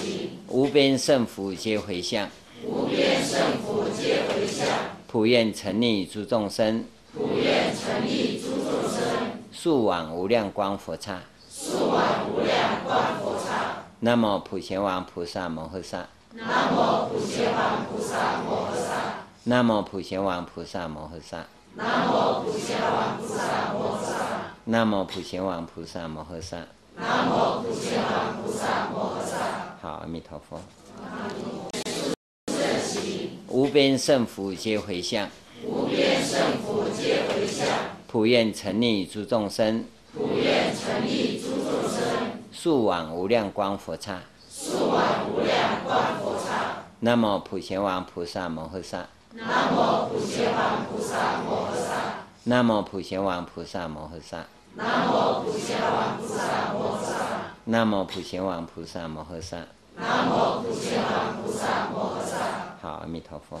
行，无边胜福皆回向，无边胜福皆回向。普愿成溺诸众生，普愿成溺诸众生。速往无量光佛刹，速往无量光佛刹。南无普贤王菩萨摩诃萨，南无普贤王菩萨摩诃萨，南无普贤王菩萨摩诃萨，南无普贤王菩萨摩诃萨，南无普贤王菩萨摩诃萨。南无普贤王菩萨摩诃萨。好，阿弥陀佛。无边胜福皆回向，无边胜福皆回向。普愿沉溺诸众生，普愿沉溺诸众生。速往无量光佛刹，速往无量光佛刹。南无普贤王菩萨摩诃萨，南无普贤王菩萨摩诃萨，南无普贤王菩萨摩诃萨。南无普贤王菩萨摩诃萨。南无普贤王菩萨摩诃萨。南无普贤王菩萨摩诃萨。好，阿弥陀佛。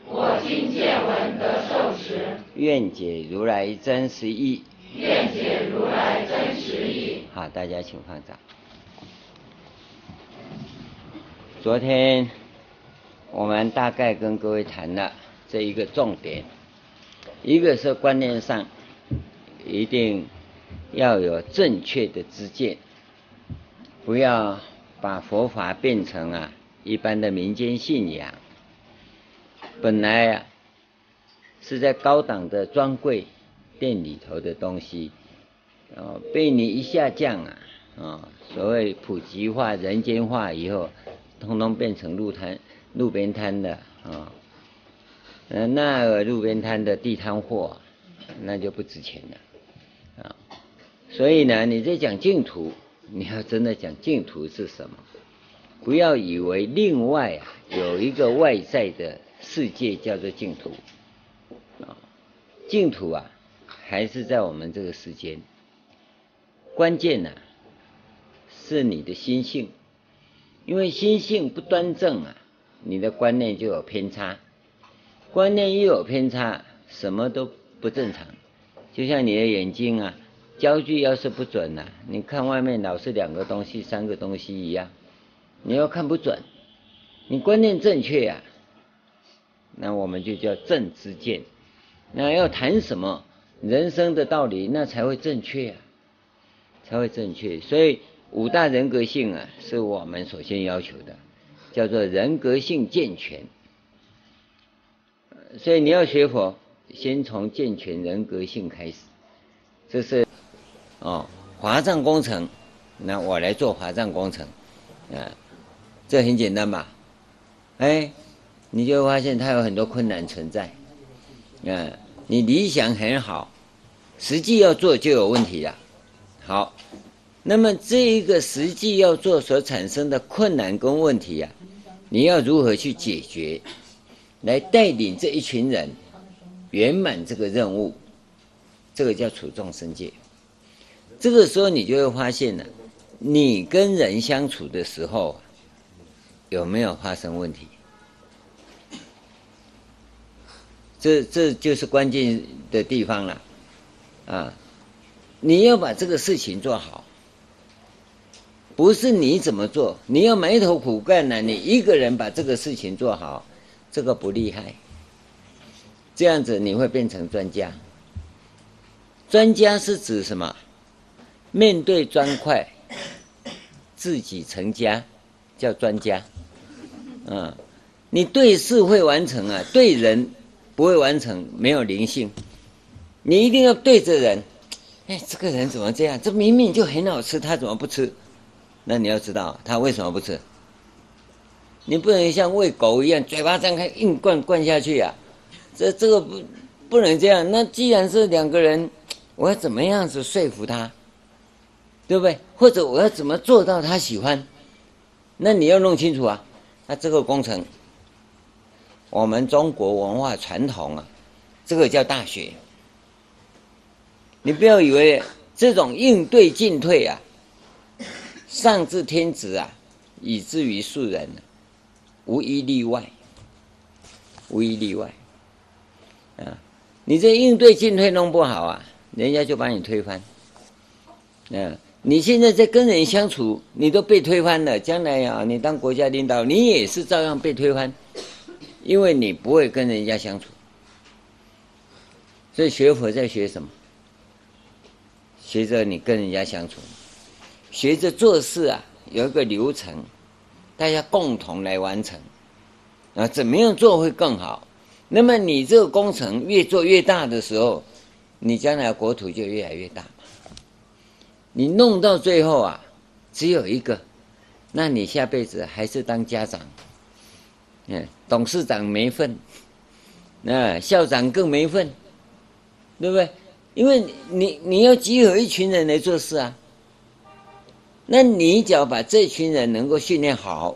我今见闻得受持，愿解如来真实意。愿解如来真实意。好，大家请放掌。昨天我们大概跟各位谈了这一个重点，一个是观念上一定要有正确的知见，不要把佛法变成啊一般的民间信仰。本来啊，是在高档的专柜店里头的东西，哦，被你一下降啊，啊，所谓普及化、人间化以后，通通变成路摊、路边摊的啊，嗯，那路边摊的地摊货，那就不值钱了啊。所以呢，你在讲净土，你要真的讲净土是什么，不要以为另外啊有一个外在的。世界叫做净土，啊，净土啊，还是在我们这个世间。关键呢，是你的心性，因为心性不端正啊，你的观念就有偏差。观念一有偏差，什么都不正常。就像你的眼睛啊，焦距要是不准呐、你看外面老是两个东西、三个东西一样，你要看不准。你观念正确呀、那我们就叫正知见。那要谈什么人生的道理，那才会正确啊，才会正确。所以五大人格性啊，是我们首先要求的，叫做人格性健全。所以你要学佛，先从健全人格性开始。这是哦，华藏工程，那我来做华藏工程，啊，这很简单吧？哎，你就会发现它有很多困难存在。嗯，你理想很好，实际要做就有问题了。好，那么这一个实际要做所产生的困难跟问题呀，你要如何去解决？来带领这一群人圆满这个任务，这个叫处众生界。这个时候你就会发现呢，你跟人相处的时候有没有发生问题？这这就是关键的地方了，啊！你要把这个事情做好，不是你怎么做，你要埋头苦干呢？你一个人把这个事情做好。这个不厉害，这样子你会变成专家。专家是指什么？面对砖块，自己成家，叫专家。嗯，你对事会完成啊，对人不会完成，没有灵性。你一定要对着人，哎，这个人怎么这样？这明明就很好吃，他怎么不吃？那你要知道他为什么不吃。你不能像喂狗一样，嘴巴张开硬灌灌下去呀、啊，这这个不不能这样。那既然是两个人，我要怎么样子说服他，对不对？或者我要怎么做到他喜欢？那你要弄清楚啊。那这个工程，我们中国文化传统啊，这个叫大学。你不要以为这种应对进退啊，上至天子啊，以至于庶人。无一例外，无一例外，啊！你这应对进退弄不好啊，人家就把你推翻。啊！你现在在跟人相处，你都被推翻了，将来啊，你当国家领导，你也是照样被推翻，因为你不会跟人家相处。所以学佛在学什么？学着你跟人家相处，学着做事啊，有一个流程。大家共同来完成，啊，怎么样做会更好？那么你这个工程越做越大的时候，你将来国土就越来越大。你弄到最后啊，只有一个，那你下辈子还是当家长，嗯，董事长没份，那校长更没份，对不对？因为你你要集合一群人来做事啊。那你只要把这群人能够训练好，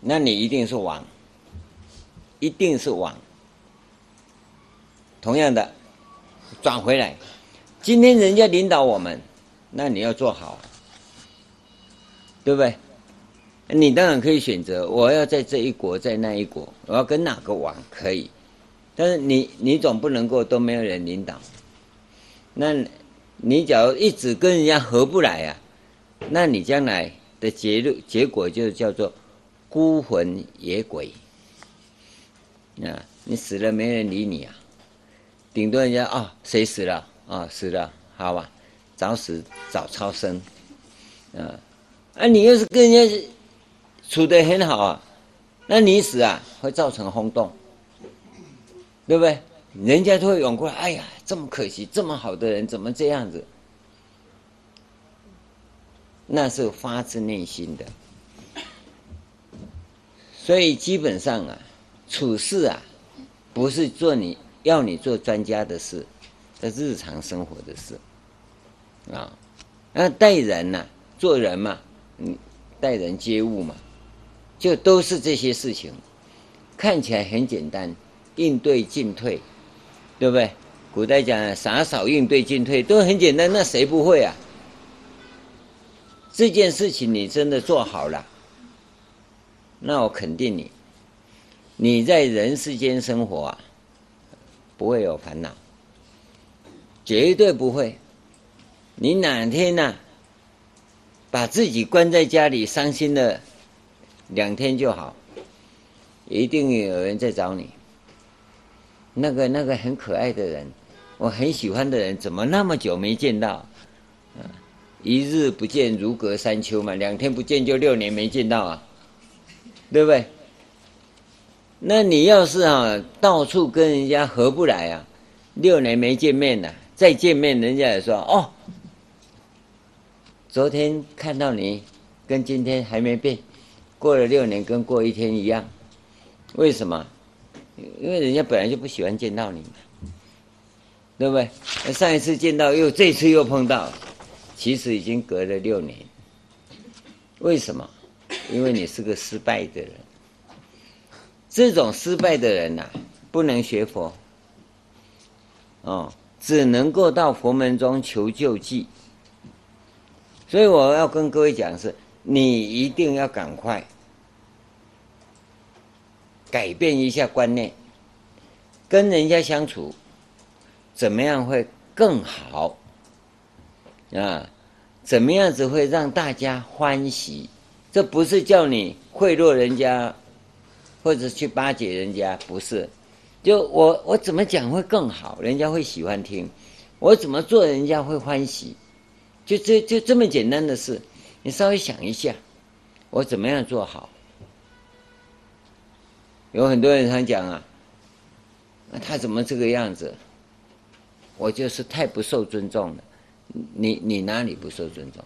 那你一定是王，一定是王。同样的，转回来，今天人家领导我们，那你要做好，对不对？你当然可以选择，我要在这一国，在那一国，我要跟哪个王可以，但是你你总不能够都没有人领导，那。你假如一直跟人家合不来啊，那你将来的结论结果就叫做孤魂野鬼啊！你死了没人理你啊，顶多人家啊、谁死了啊、死了，好吧，早死早超生啊！啊，你要是跟人家处得很好啊，那你死啊会造成轰动，对不对？人家都会涌过来，哎呀，这么可惜，这么好的人怎么这样子？那是发自内心的。所以基本上啊，处事啊，不是做你要你做专家的事，这日常生活的事啊。那待人呐、做人嘛，嗯，待人接物嘛，就都是这些事情，看起来很简单，应对进退。对不对？古代讲洒扫应对进退都很简单，那谁不会啊？这件事情你真的做好了，那我肯定你，你在人世间生活啊，不会有烦恼，绝对不会。你哪天呐、啊，把自己关在家里伤心了两天就好，一定有人在找你。那个那个很可爱的人，我很喜欢的人，怎么那么久没见到？一日不见如隔三秋嘛，两天不见就六年没见到啊，对不对？那你要是啊到处跟人家合不来啊，六年没见面了，再见面人家也说哦，昨天看到你跟今天还没变，过了六年跟过一天一样，为什么？因为人家本来就不喜欢见到你嘛，对不对？上一次见到又这次又碰到。其实已经隔了六年，为什么？因为你是个失败的人。这种失败的人呐、不能学佛，哦，只能够到佛门中求救济。所以我要跟各位讲的是，你一定要赶快改变一下观念，跟人家相处怎么样会更好？啊，怎么样子会让大家欢喜？这不是叫你贿赂人家，或者去巴结人家，不是。就我我怎么讲会更好，人家会喜欢听。我怎么做，人家会欢喜。就这就这么简单的事，你稍微想一下，我怎么样做好？有很多人常讲啊，那他怎么这个样子？我就是太不受尊重了。你你哪里不受尊重？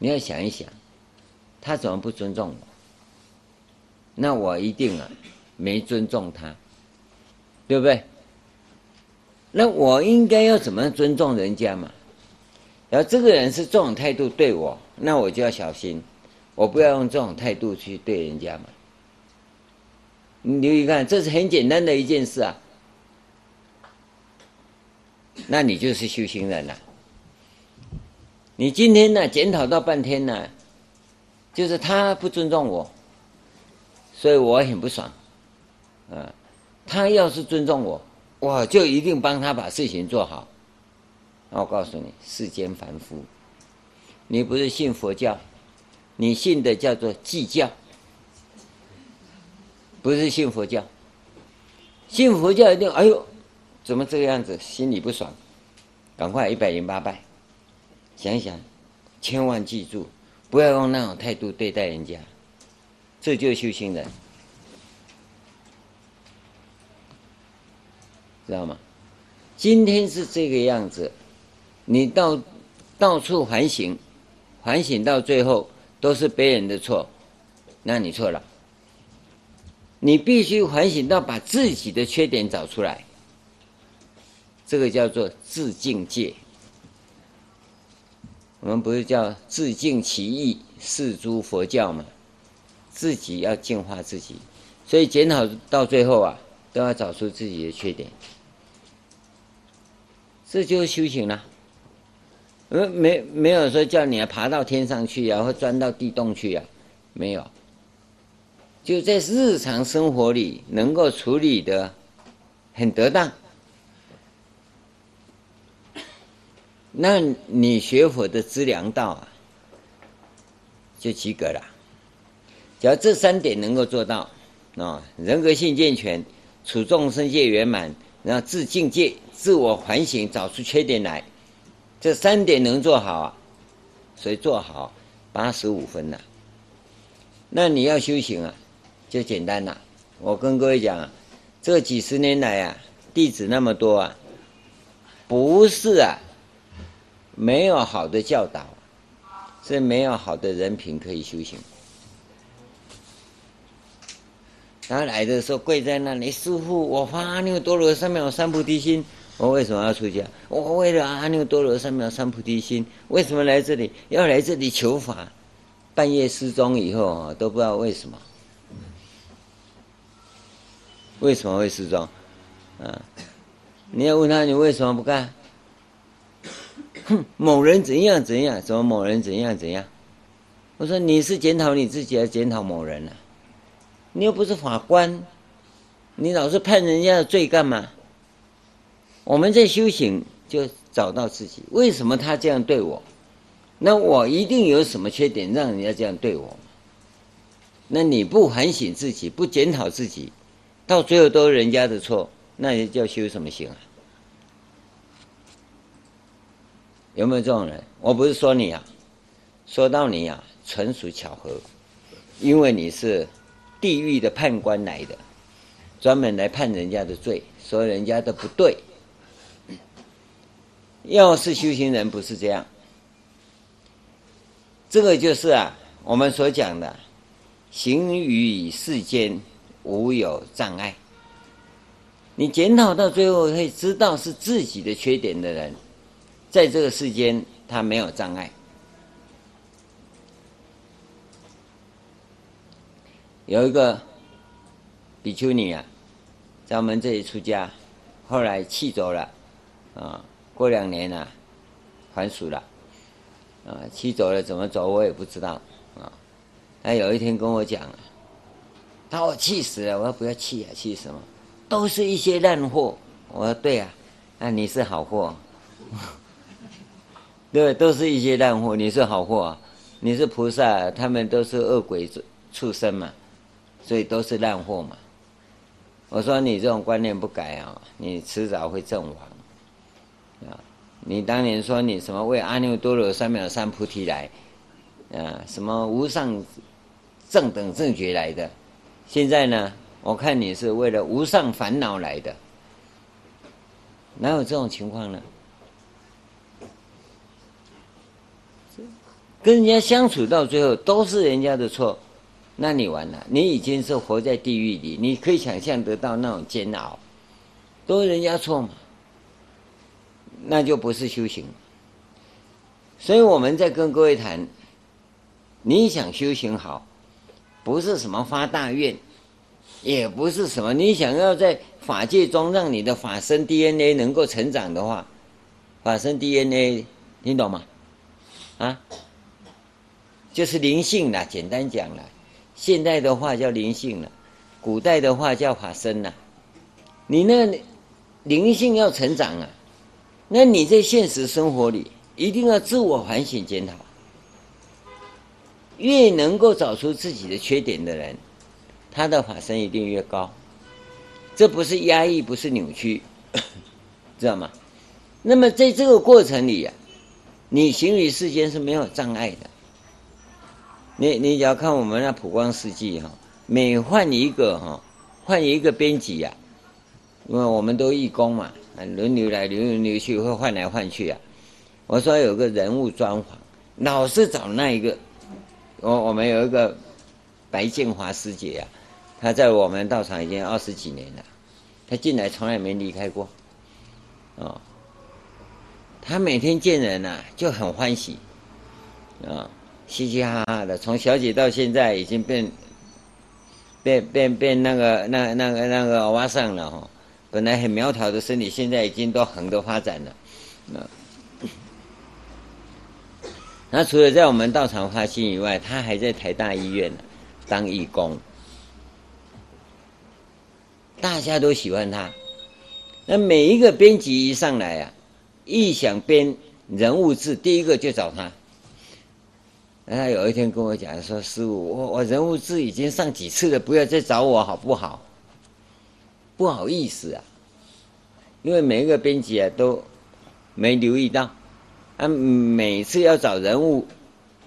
你要想一想，他怎么不尊重我？那我一定啊没尊重他，对不对？那我应该要怎么尊重人家嘛？然后这个人是这种态度对我，那我就要小心，我不要用这种态度去对人家嘛。你留意看，这是很简单的一件事啊。那你就是修行人了。你今天呢检讨到半天呢，就是他不尊重我，所以我很不爽，啊，他要是尊重我，我就一定帮他把事情做好。那我告诉你，世间凡夫，你不是信佛教，你信的叫做计较，不是信佛教。信佛教一定，哎呦，怎么这个样子，心里不爽，赶快一百零八拜。想一想，千万记住，不要用那种态度对待人家，这就是修行人，知道吗？今天是这个样子，你到到处反省，反省到最后都是别人的错，那你错了。你必须反省到把自己的缺点找出来，这个叫做自净界。我们不是叫自净其意，是诸佛教吗？自己要净化自己，所以检讨到最后啊，都要找出自己的缺点，这就是修行了。没没没有说叫你要爬到天上去啊，或钻到地洞去啊，没有。就在日常生活里能够处理的很得当。那你学佛的资粮道啊，就及格了。只要这三点能够做到，啊，人格性健全，处众生界圆满，然后自境界、自我反省，找出缺点来，这三点能做好啊，所以做好八十五分呐。那你要修行啊，就简单了。我跟各位讲啊，这几十年来啊，弟子那么多啊，不是啊。没有好的教导，是没有好的人品可以修行。他来的时候跪在那里，师父，我发阿耨多罗三藐三菩提心。我为什么要出家？我为了阿耨多罗三藐三菩提心。为什么来这里？要来这里求法。半夜失踪以后啊，都不知道为什么。为什么会失踪？啊，你要问他，你为什么不干？哼，某人怎样怎样？怎么某人怎样怎样？我说你是检讨你自己，还是检讨某人呢、啊？你又不是法官，你老是判人家的罪干嘛？我们在修行，就找到自己，为什么他这样对我？那我一定有什么缺点，让人家这样对我？那你不反省自己，不检讨自己，到最后都是人家的错，那你叫修什么行啊？有没有这种人？我不是说你啊，说到你啊，纯属巧合，因为你是地狱的判官来的，专门来判人家的罪，说人家的不对。要是修行人不是这样，这个就是啊，我们所讲的，行于世间无有障碍。你检讨到最后会知道是自己的缺点的人。在这个世间，他没有障碍。有一个比丘尼啊，在我们这里出家，后来弃走了，啊，过两年啊，还俗了，啊，弃走了怎么走我也不知道，啊，他有一天跟我讲，他我气死了，我说不要气啊，气什么？都是一些烂货。我说对啊，那你是好货。对，都是一些烂货。你是好货啊，你是菩萨，他们都是恶鬼畜生嘛，所以都是烂货嘛。我说你这种观念不改啊，你迟早会阵亡！你当年说你什么为阿耨多罗三藐三菩提来啊，什么无上正等正觉来的，现在呢，我看你是为了无上烦恼来的，哪有这种情况呢？跟人家相处到最后都是人家的错，那你完了，你已经是活在地狱里，你可以想象得到那种煎熬，都是人家错嘛，那就不是修行。所以我们在跟各位谈，你想修行好，不是什么发大愿，也不是什么你想要在法界中让你的法身 DNA 能够成长的话，法身 DNA 听懂吗？啊？就是灵性啦，简单讲了，现代的话叫灵性了，古代的话叫法身了。你那灵性要成长啊，那你在现实生活里一定要自我反省检讨。越能够找出自己的缺点的人，他的法身一定越高。这不是压抑，不是扭曲，知道吗？那么在这个过程里呀、啊，你行于世间是没有障碍的。你你只要看我们那普光世纪哈，每换一个哈，换一个编辑呀，因为我们都义工嘛，轮流来轮流去，会换来换去啊。我说有个人物专访，老是找那一个。我我们有一个白建华师姐呀，她在我们道场已经二十几年了，她进来从来没离开过，哦，她每天见人呐就很欢喜，啊。嘻嘻哈哈的，从小姐到现在已经变变变变那个那那个那个欧巴桑了哈。本来很苗条的身体，现在已经都横的发展了。那他除了在我们道场发心以外，他还在台大医院当义工。大家都喜欢他。那每一个编辑一上来啊，一想编人物志，第一个就找他。那他有一天跟我讲说：“师父，我我人物志已经上几次了，不要再找我好不好？不好意思啊，因为每一个编辑啊都没留意到，啊，每次要找人物，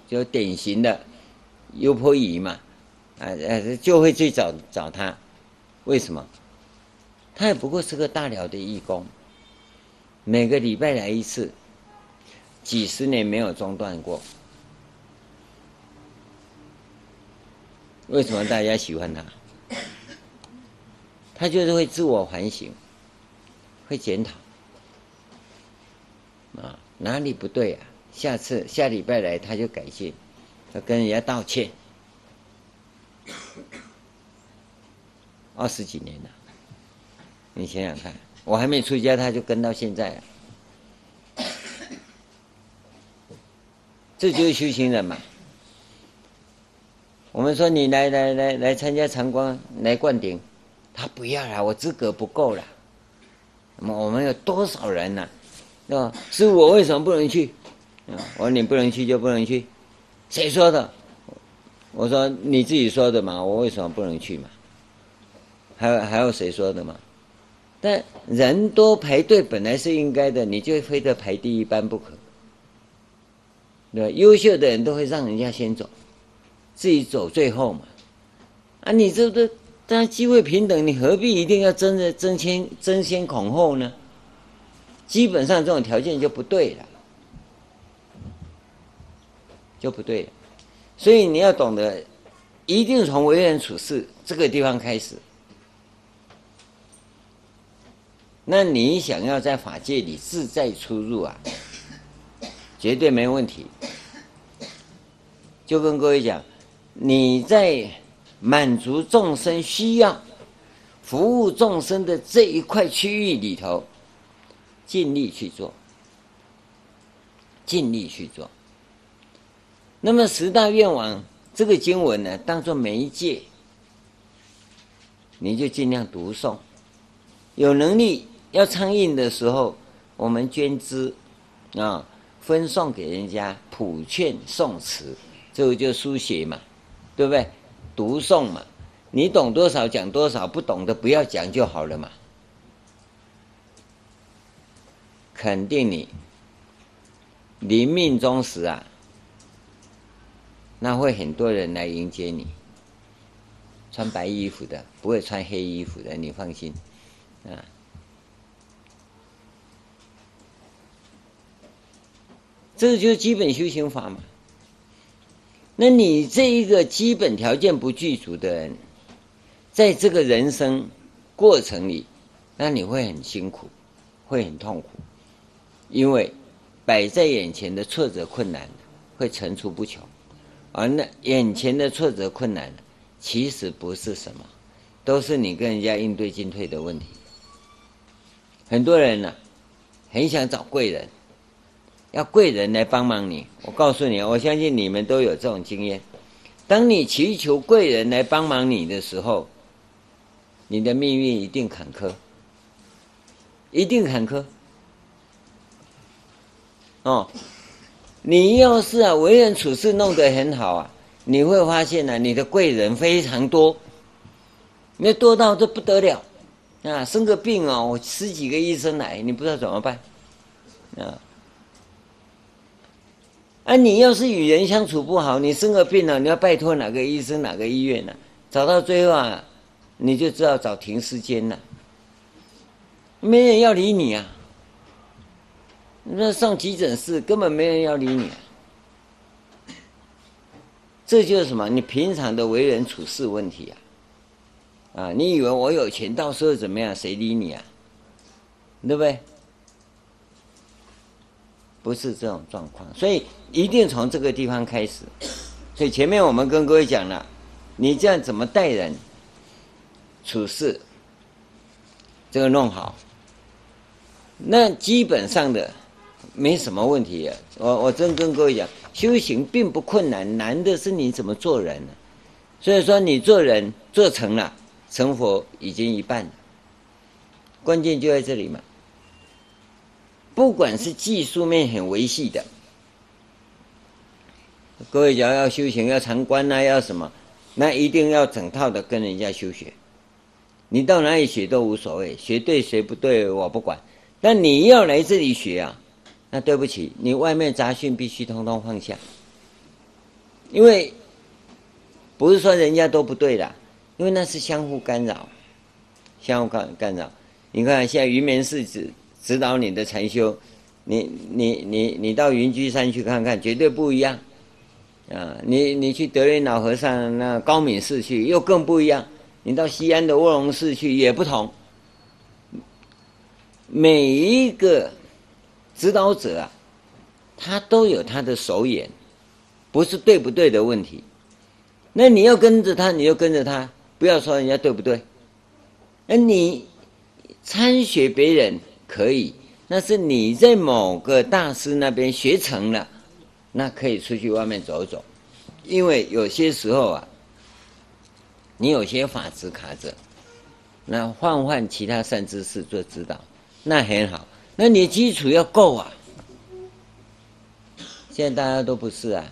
就典型的优婆夷嘛，啊就会去找找他，为什么？他也不过是个大寮的义工，每个礼拜来一次，几十年没有中断过。”为什么大家喜欢他？他就是会自我反省，会检讨啊，哪里不对啊？下次下礼拜来他就改进，他跟人家道歉。二十几年了，你想想看，我还没出家他就跟到现在了，这就是修行人嘛。我们说你来来来来参加长光来灌顶，他不要了，我资格不够了。我们有多少人呢、啊？对吧？师父，我为什么不能去？我说你不能去就不能去，谁说的？我说你自己说的嘛。我为什么不能去嘛？还有还有谁说的嘛？但人多排队本来是应该的，你就非得排第一班不可。对吧？优秀的人都会让人家先走。自己走最后嘛，啊，你这个但机会平等，你何必一定要争着争先争先恐后呢？基本上这种条件就不对了，就不对了。所以你要懂得，一定从为人处事这个地方开始。那你想要在法界里自在出入啊，绝对没问题。就跟各位讲。你在满足众生需要、服务众生的这一块区域里头，尽力去做，尽力去做。那么十大愿王这个经文呢，当做媒介，你就尽量读诵。有能力要昌印的时候，我们捐资啊，分送给人家，普劝诵持，这个就书写嘛。对不对？读诵嘛，你懂多少讲多少，不懂的不要讲就好了嘛。肯定你临命终时啊，那会很多人来迎接你，穿白衣服的，不会穿黑衣服的，你放心啊。这就是基本修行法嘛。那你这一个基本条件不具足的人，在这个人生过程里，那你会很辛苦，会很痛苦，因为摆在眼前的挫折困难会层出不穷，而那眼前的挫折困难，其实不是什么，都是你跟人家应对进退的问题。很多人呢、很想找贵人。要贵人来帮忙你，我告诉你，我相信你们都有这种经验。当你祈求贵人来帮忙你的时候，你的命运一定坎坷，一定坎坷。哦，你要是啊为人处事弄得很好啊，你会发现呢、啊，你的贵人非常多，那多到这不得了啊！生个病啊，我十几个医生来，你不知道怎么办啊？啊，你要是与人相处不好，你生个病了，你要拜托哪个医生、哪个医院呢，找到最后啊，你就知道找停尸间了，没人要理你啊！那上急诊室根本没人要理你，啊，这就是什么？你平常的为人处事问题啊！啊，你以为我有钱，到时候怎么样？谁理你啊？对不对？不是这种状况，所以一定从这个地方开始。所以前面我们跟各位讲了，你这样怎么待人处事，这个弄好，那基本上的没什么问题。我我真跟各位讲，修行并不困难，难的是你怎么做人。所以说，你做人做成了，成佛已经一半了。关键就在这里嘛。不管是技术面很维系的，各位讲要要修行要禅观呐，要什么，那一定要整套的跟人家修学。你到哪里学都无所谓，学对学不对我不管。但你要来这里学啊，那对不起，你外面杂讯必须通通放下。因为不是说人家都不对的，因为那是相互干扰，相互干干扰。你看现在云门寺子。指导你的禅修，你你你你到云居山去看看，绝对不一样，啊！你你去德云老和尚那高敏寺去，又更不一样。你到西安的卧龙寺去也不同。每一个指导者啊，他都有他的手眼，不是对不对的问题。那你要跟着他，你就跟着他，不要说人家对不对。那你参学别人。可以，那是你在某个大师那边学成了，那可以出去外面走走，因为有些时候啊，你有些法执卡着，那换换其他善知识做指导，那很好。那你基础要够啊。现在大家都不是啊，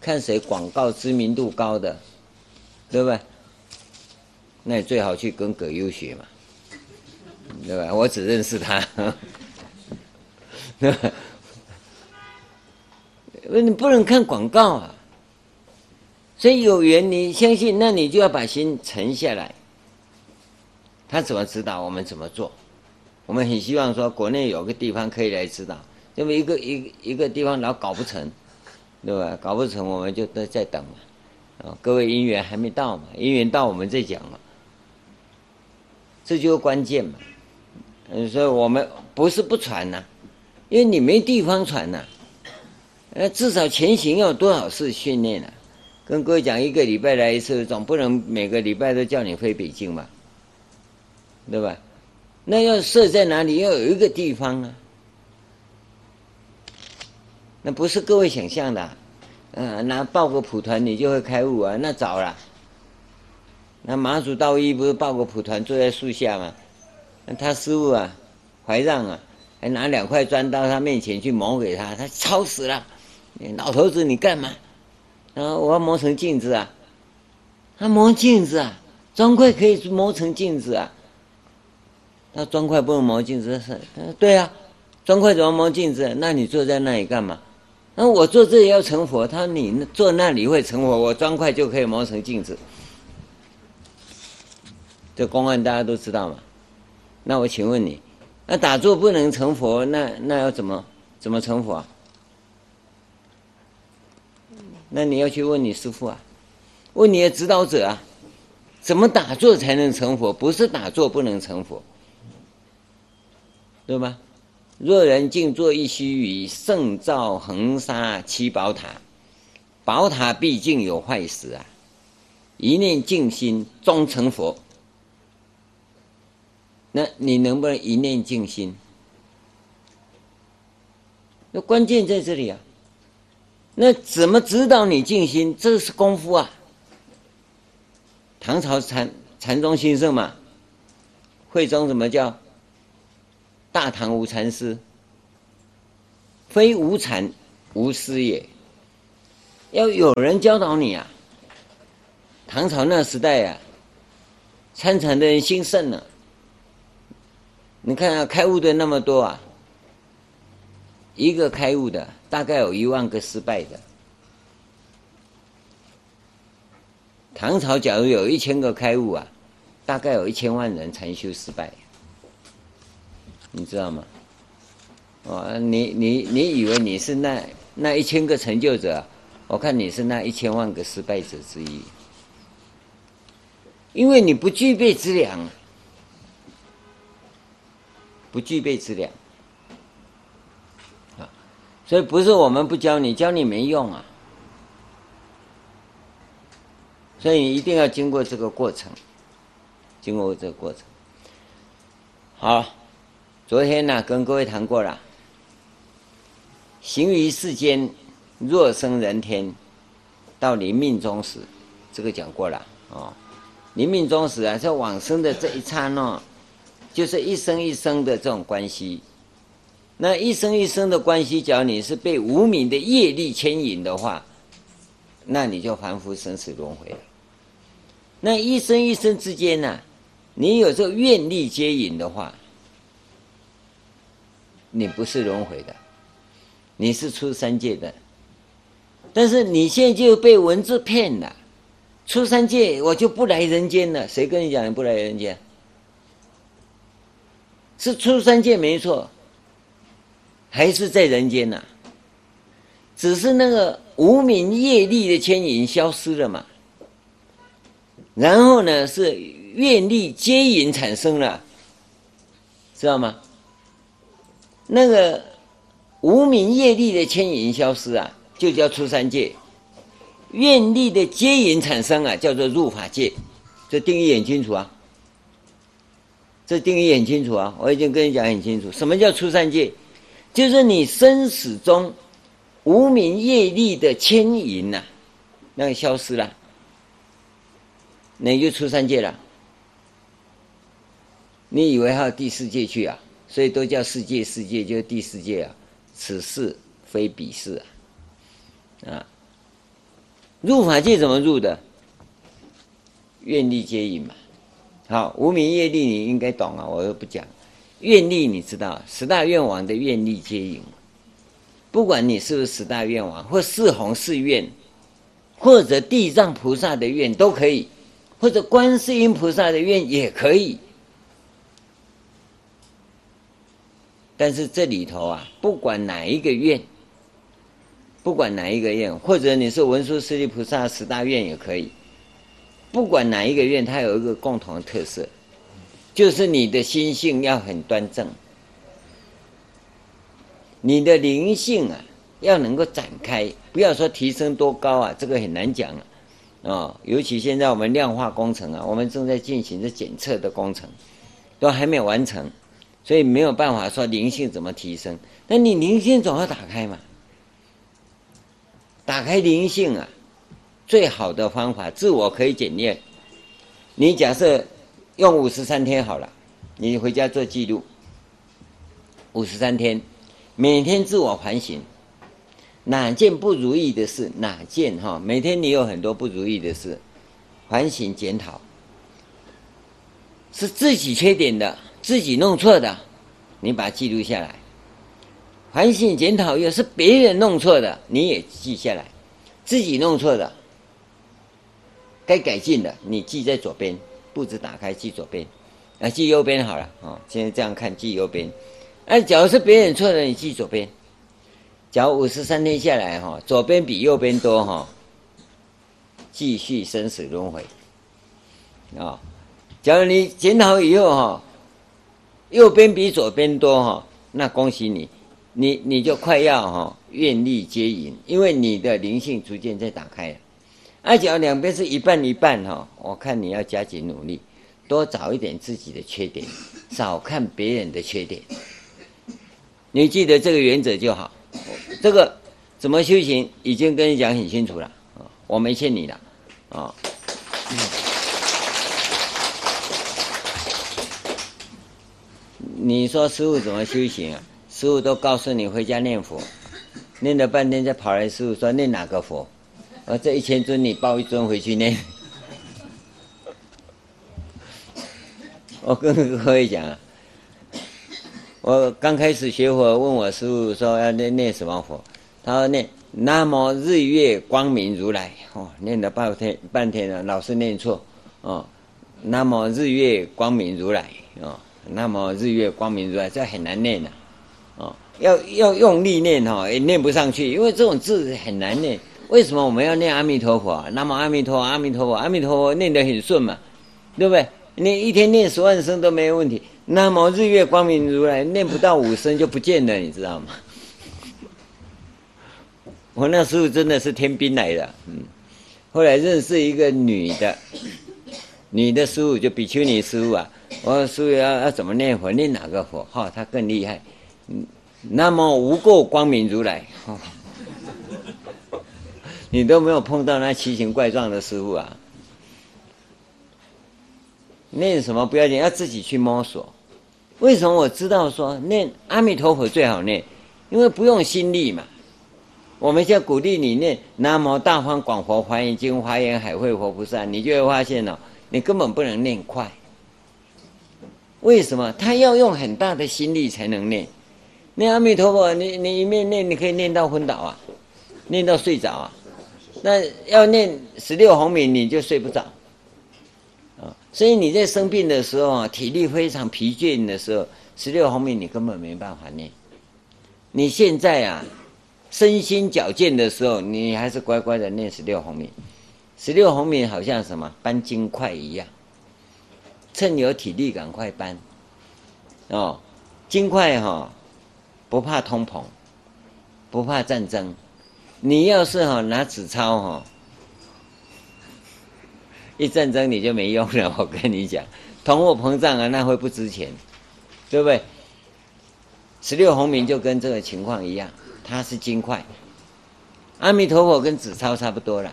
看谁广告知名度高的，对不对？那你最好去跟葛优学嘛，对吧？我只认识他，对吧？你不能看广告啊。所以有缘你相信，那你就要把心沉下来。他怎么指导我们怎么做？我们很希望说，国内有个地方可以来指导。因为一个一一个地方老搞不成，对吧？搞不成，我们就都在等嘛。啊，各位姻缘还没到嘛，姻缘到我们再讲嘛。这就是关键嘛。嗯，所以我们不是不传呐，因为你没地方传呐。呃，至少前行要多少次训练啊？跟各位讲，一个礼拜来一次，总不能每个礼拜都叫你飞北京吧？对吧？那要设在哪里？要有一个地方啊。那不是各位想象的，嗯，那报个普团你就会开悟啊？那早了。那马祖道一不是报个普团坐在树下吗？他师傅啊，怀让啊，还拿两块砖到他面前去磨给他，他吵死了。老头子你干嘛？然后我要磨成镜子啊。他磨镜子啊，砖块可以磨成镜子啊。那砖块不能磨镜子是？对啊，砖块怎么磨镜子？那你坐在那里干嘛？那我坐这里要成佛，他说你坐那里会成佛，我砖块就可以磨成镜子。这公案大家都知道嘛？那我请问你，那打坐不能成佛，那那要怎么怎么成佛啊？那你要去问你师父啊，问你的指导者啊，怎么打坐才能成佛？不是打坐不能成佛，对吧？若人静坐一须臾，胜造恒沙七宝塔。宝塔毕竟有坏时啊！一念静心终成佛。那你能不能一念静心？那关键在这里啊！那怎么指导你静心？这是功夫啊！唐朝禅禅宗兴盛嘛，慧宗怎么叫？大唐无禅师，非无禅无师也。要有人教导你啊！唐朝那时代啊，参禅的人兴盛了。你看啊，开悟的那么多啊，一个开悟的大概有一万个失败的。唐朝假如有一千个开悟啊，大概有一千万人禅修失败。你知道吗？哦，你你你以为你是那那一千个成就者？我看你是那一千万个失败者之一，因为你不具备资粮，不具备质量啊！所以不是我们不教你，教你没用啊！所以你一定要经过这个过程，经过这个过程，好。昨天呢，跟各位谈过了。行于世间，若生人天，到临命终时，这个讲过了哦。临命终时啊，在往生的这一刹那，就是一生一生的这种关系。那一生一生的关系，假如你是被无明的业力牵引的话，那你就凡夫生死轮回。那一生一生之间呢，你有这个愿力接引的话，你不是轮回的，你是出三界的，但是你现在就被文字骗了，出三界我就不来人间了。谁跟你讲你不来人间？是出三界没错，还是在人间呐？只是那个无明业力的牵引消失了嘛。然后呢，是愿力接引产生了，知道吗？那个无明业力的牵引消失啊，就叫出三界；愿力的接引产生啊，叫做入法界。这定义很清楚啊，这定义很清楚啊，我已经跟你讲很清楚。什么叫出三界？就是你生死中无明业力的牵引呐、啊，那个消失了，那就出三界了。你以为还有第四界去啊？所以都叫世界，世界就是第四界啊。此世非彼世啊！啊，入法界怎么入的？愿力接引嘛。好，无名业力你应该懂啊，我又不讲。愿力你知道，十大愿王的愿力接引，不管你是不是十大愿王，或四弘誓愿，或者地藏菩萨的愿都可以，或者观世音菩萨的愿也可以。但是这里头啊，不管哪一个愿，不管哪一个愿，或者你是文殊师利菩萨十大愿也可以，不管哪一个院，它有一个共同的特色，就是你的心性要很端正，你的灵性啊要能够展开，不要说提升多高啊，这个很难讲啊，哦，尤其现在我们量化工程啊，我们正在进行着检测的工程，都还没有完成。所以没有办法说灵性怎么提升，那你灵性总要打开嘛？打开灵性啊，最好的方法，自我可以检验。你假设用五十三天好了，你回家做记录。五十三天，每天自我反省，哪件不如意的事，哪件哈？每天你有很多不如意的事，反省检讨，是自己缺点的。自己弄错的，你把它记录下来；反省检讨又是别人弄错的，你也记下来。自己弄错的，该改进的，你记在左边，簿子打开记左边，啊，记右边好了啊。现在这样看，记右边。哎，假如是别人错的，你记左边。假如五十三天下来哈，左边比右边多哈，继续生死轮回。啊，假如你检讨以后哈。右边比左边多哈，那恭喜你，你你就快要哈愿力接引，因为你的灵性逐渐在打开了。而且两边是一半一半哈，我看你要加紧努力，多找一点自己的缺点，少看别人的缺点。你记得这个原则就好。这个怎么修行，已经跟你讲很清楚了，我没欠你的啊。你说师傅怎么修行啊？师傅都告诉你回家念佛，念了半天再跑来师傅说念哪个佛？我这一千尊你抱一尊回去念。我跟各位讲，我刚开始学佛，问我师父说要念念什么佛？他说念那么日月光明如来。哦，念了半天半天了，老是念错。哦，那么日月光明如来。哦。那么日月光明如来，这很难念的，哦，要要用力念哦，也念不上去，因为这种字很难念。为什么我们要念阿弥陀佛？南无阿弥陀佛，阿弥陀佛，阿弥陀佛念得很顺嘛，对不对？你一天念十万声都没有问题。那么日月光明如来，念不到五声就不见了，你知道吗？我那时候真的是天兵来的，嗯，后来认识一个女的，女的师父就比丘尼师父啊。我说师父要要怎么念佛？念哪个佛？哈、哦，他更厉害。嗯，那么无垢光明如来。哦、你都没有碰到那奇形怪状的师父啊？念什么不要紧，要自己去摸索。为什么我知道说念阿弥陀佛最好念？因为不用心力嘛。我们现在鼓励你念南无大方广佛华严经华严海会佛菩萨，你就会发现哦，你根本不能念快。为什么他要用很大的心力才能念？念阿弥陀佛，你你一面念，你可以念到昏倒啊，念到睡着啊。那要念十六弘名，你就睡不着啊。所以你在生病的时候啊，体力非常疲倦的时候，十六弘名你根本没办法念。你现在啊，身心矫健的时候，你还是乖乖的念十六弘名。十六弘名好像什么搬金块一样。趁有体力赶快搬，哦，金块哈、哦，不怕通膨，不怕战争。你要是哈拿纸钞哈，一战争你就没用了。我跟你讲，通货膨胀啊，那会不值钱，对不对？十六红名就跟这个情况一样，它是金块。阿弥陀佛跟纸钞差不多了，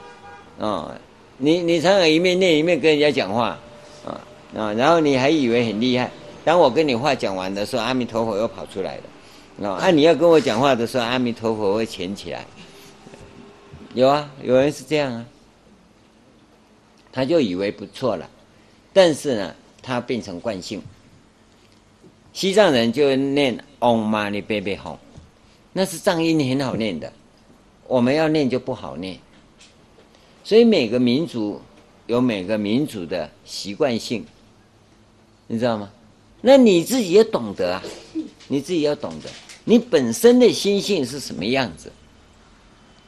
哦，你你常常一面念一面跟人家讲话，啊啊，然后你还以为很厉害。当我跟你话讲完的时候，阿弥陀佛又跑出来了，啊，你要跟我讲话的时候，阿弥陀佛会潜起来。有啊，有人是这样啊，他就以为不错了，但是呢，他变成惯性。西藏人就念 Om Mani Padme Hum，那是藏音很好念的，我们要念就不好念。所以每个民族有每个民族的习惯性，你知道吗？那你自己要懂得啊，你自己要懂得，你本身的心性是什么样子。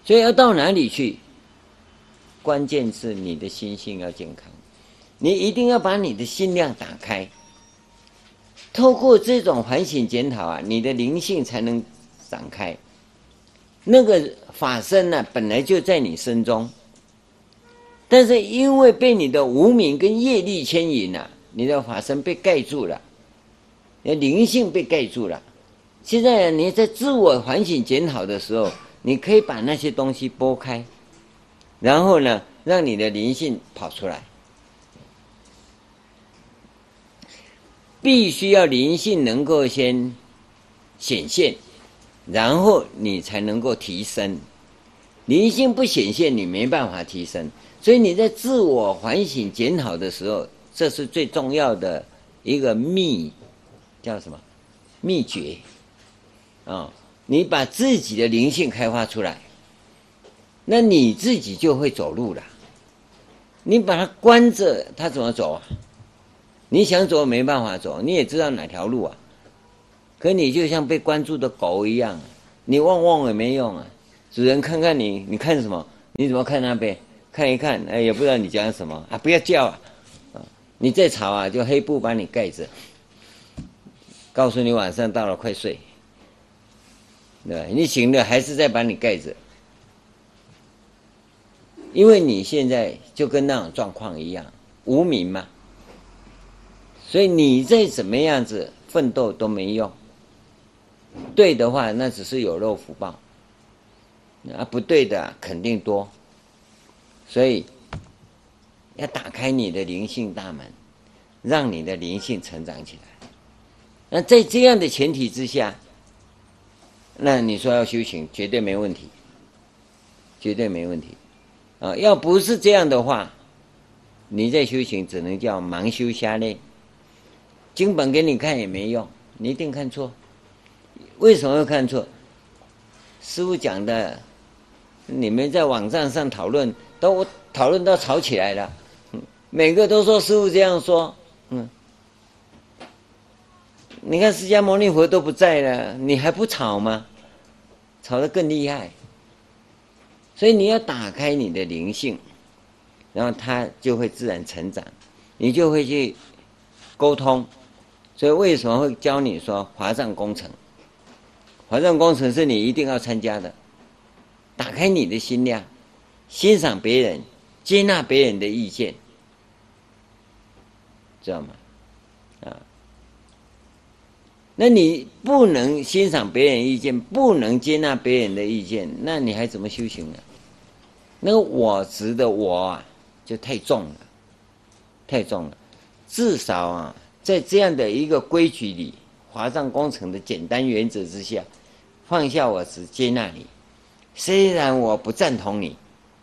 所以要到哪里去？关键是你的心性要健康，你一定要把你的心量打开。透过这种反省检讨啊，你的灵性才能展开。那个法身呢，本来就在你身中。但是因为被你的无明跟业力牵引了，你的法身被盖住了，你的灵性被盖住了。现在你在自我反省检讨的时候，你可以把那些东西拨开，然后呢，让你的灵性跑出来。必须要灵性能够先显现，然后你才能够提升。灵性不显现，你没办法提升。所以你在自我反省检讨的时候，这是最重要的一个秘，叫什么？秘诀啊！你把自己的灵性开发出来，那你自己就会走路了。你把它关着，它怎么走啊？你想走没办法走，你也知道哪条路啊？可你就像被关住的狗一样，你汪汪也没用啊！主人看看你，你看什么？你怎么看那边？看一看，哎，也不知道你讲什么啊！不要叫啊！啊，你再吵啊，就黑布把你盖着，告诉你晚上到了，快睡。对，你醒了还是在把你盖着，因为你现在就跟那种状况一样，无名嘛。所以你再怎么样子奋斗都没用。对的话，那只是有漏福报；啊，不对的肯定多。所以，要打开你的灵性大门，让你的灵性成长起来。那在这样的前提之下，那你说要修行，绝对没问题，绝对没问题。啊，要不是这样的话，你在修行只能叫盲修瞎练，经本给你看也没用，你一定看错。为什么会看错？师父讲的，你们在网站上讨论。都讨论到吵起来了，每个都说师父这样说，嗯，你看释迦牟尼佛都不在了，你还不吵吗？吵得更厉害。所以你要打开你的灵性，然后它就会自然成长，你就会去沟通。所以为什么会教你说华藏工程？华藏工程是你一定要参加的，打开你的心量。欣赏别人，接纳别人的意见，知道吗？那你不能欣赏别人意见，不能接纳别人的意见，那你还怎么修行呢？那个我执的我啊，就太重了，太重了。至少啊，在这样的一个规矩里，华藏工程的简单原则之下，放下我执，接纳你。虽然我不赞同你。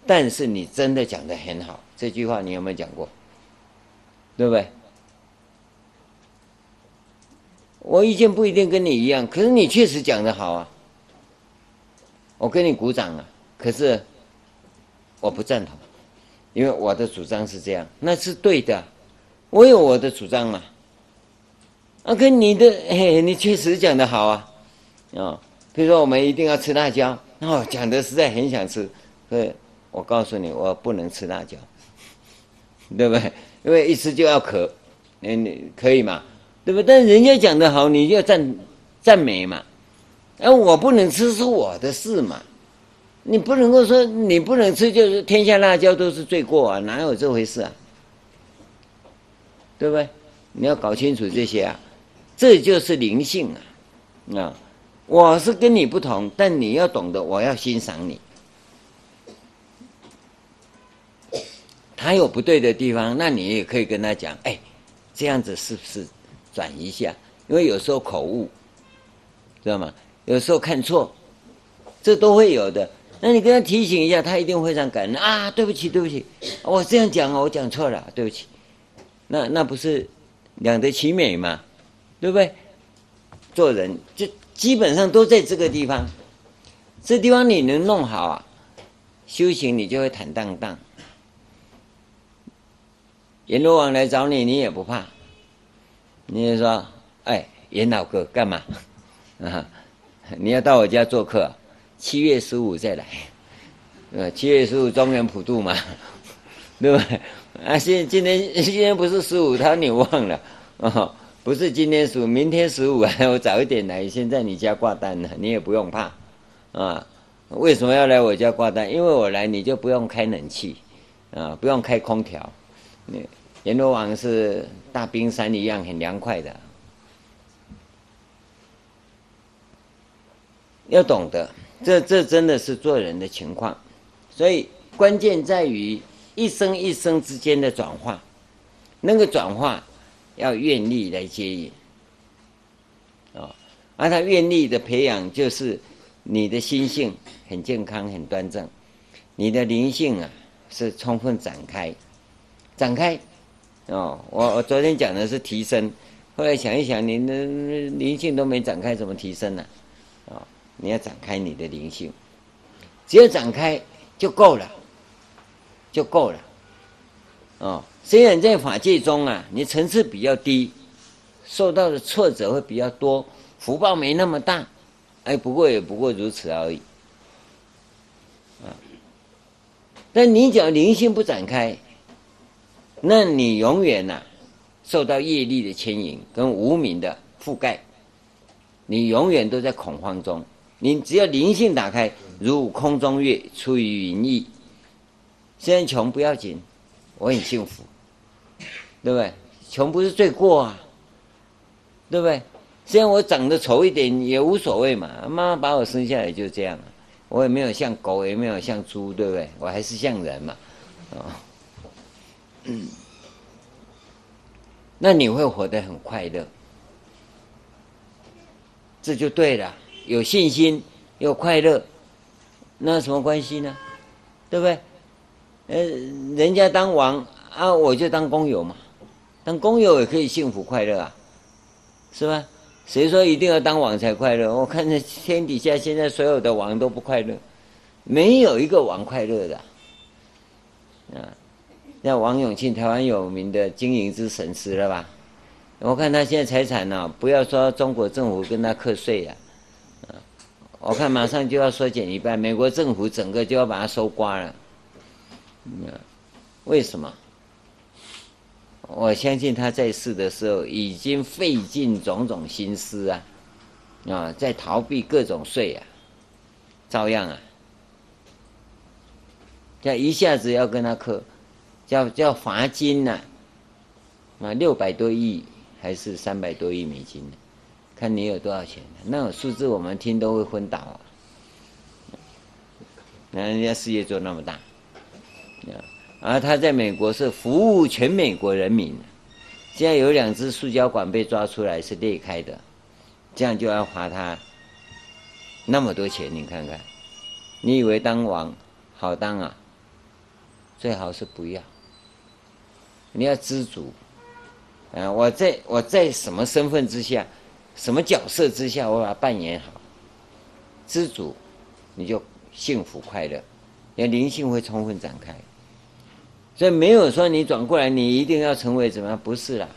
但是你真的讲的很好，这句话你有没有讲过？对不对？我意见不一定跟你一样，可是你确实讲的好啊，我给你鼓掌啊。可是我不赞同，因为我的主张是这样，那是对的，我有我的主张嘛。啊，跟你的嘿，你确实讲的好啊，啊，比如说我们一定要吃辣椒，哦，讲的实在很想吃，所以。我告诉你，我不能吃辣椒，对不对？因为一吃就要咳，你你可以吗？对不对？但人家讲的好，你就要赞赞美嘛。而我不能吃是我的事嘛，你不能够说你不能吃，就是天下辣椒都是罪过啊，哪有这回事啊？对不对？你要搞清楚这些啊，这就是灵性啊啊！我是跟你不同，但你要懂得，我要欣赏你。他有不对的地方，那你也可以跟他讲，哎，这样子是不是转一下？因为有时候口误，知道吗？有时候看错，这都会有的。那你跟他提醒一下，他一定非常感恩啊！对不起，对不起，我这样讲啊，我讲错了，对不起。那那不是两得其美吗？对不对？做人就基本上都在这个地方，这地方你能弄好啊，修行你就会坦荡荡。阎罗王来找你，你也不怕。你就说：“哎，阎老哥，干嘛？啊，你要到我家做客，七月十五再来。呃，七月十五中元普渡嘛，对不对？啊，现今天今天不是十五，他你忘了啊？不是今天十五，明天十五，我早一点来，先在你家挂单了，你也不用怕啊。为什么要来我家挂单？因为我来，你就不用开冷气啊，不用开空调。”阎罗王是大冰山一样很凉快的，要懂得，这这真的是做人的情况，所以关键在于一生一生之间的转化，那个转化要愿力来接引，啊，而他愿力的培养就是你的心性很健康很端正，你的灵性啊是充分展开。展开，哦，我我昨天讲的是提升，后来想一想，你的灵性都没展开，怎么提升呢？啊，你要展开你的灵性，只要展开就够了，就够了。哦，虽然在法界中啊，你层次比较低，受到的挫折会比较多，福报没那么大，哎，不过也不过如此而已。啊，但你只要灵性不展开。那你永远呐、受到业力的牵引跟无明的覆盖，你永远都在恐慌中。你只要灵性打开，如空中月，出于云翳。虽然穷不要紧，我很幸福，对不对？穷不是罪过啊，对不对？虽然我长得丑一点也无所谓嘛，妈妈把我生下来就这样，我也没有像狗，也没有像猪，对不对？我还是像人嘛，啊。嗯，那你会活得很快乐，这就对了。有信心又快乐，那什么关系呢？对不对？呃，人家当王啊，我就当工友嘛。当工友也可以幸福快乐啊，是吧？谁说一定要当王才快乐？我看这天底下现在所有的王都不快乐，没有一个王快乐的啊。像王永庆，台湾有名的经营之神师了吧？我看他现在财产呢、不要说中国政府跟他课税呀，啊，我看马上就要缩减一半，美国政府整个就要把它收刮了。为什么？我相信他在世的时候已经费尽种种心思啊，啊，在逃避各种税啊，照样啊，这一下子要跟他课。叫叫罚金呐、啊，啊，六百多亿还是三百多亿美金呢？看你有多少钱，那种数字我们听都会昏倒啊。那人家事业做那么大，啊而他在美国是服务全美国人民。现在有两只塑胶管被抓出来是裂开的，这样就要罚他那么多钱，你看看，你以为当王好当啊？最好是不要。你要知足，啊，我在我在什么身份之下，什么角色之下，我把它扮演好，知足，你就幸福快乐，你的灵性会充分展开。所以没有说你转过来，你一定要成为怎么样？不是啦，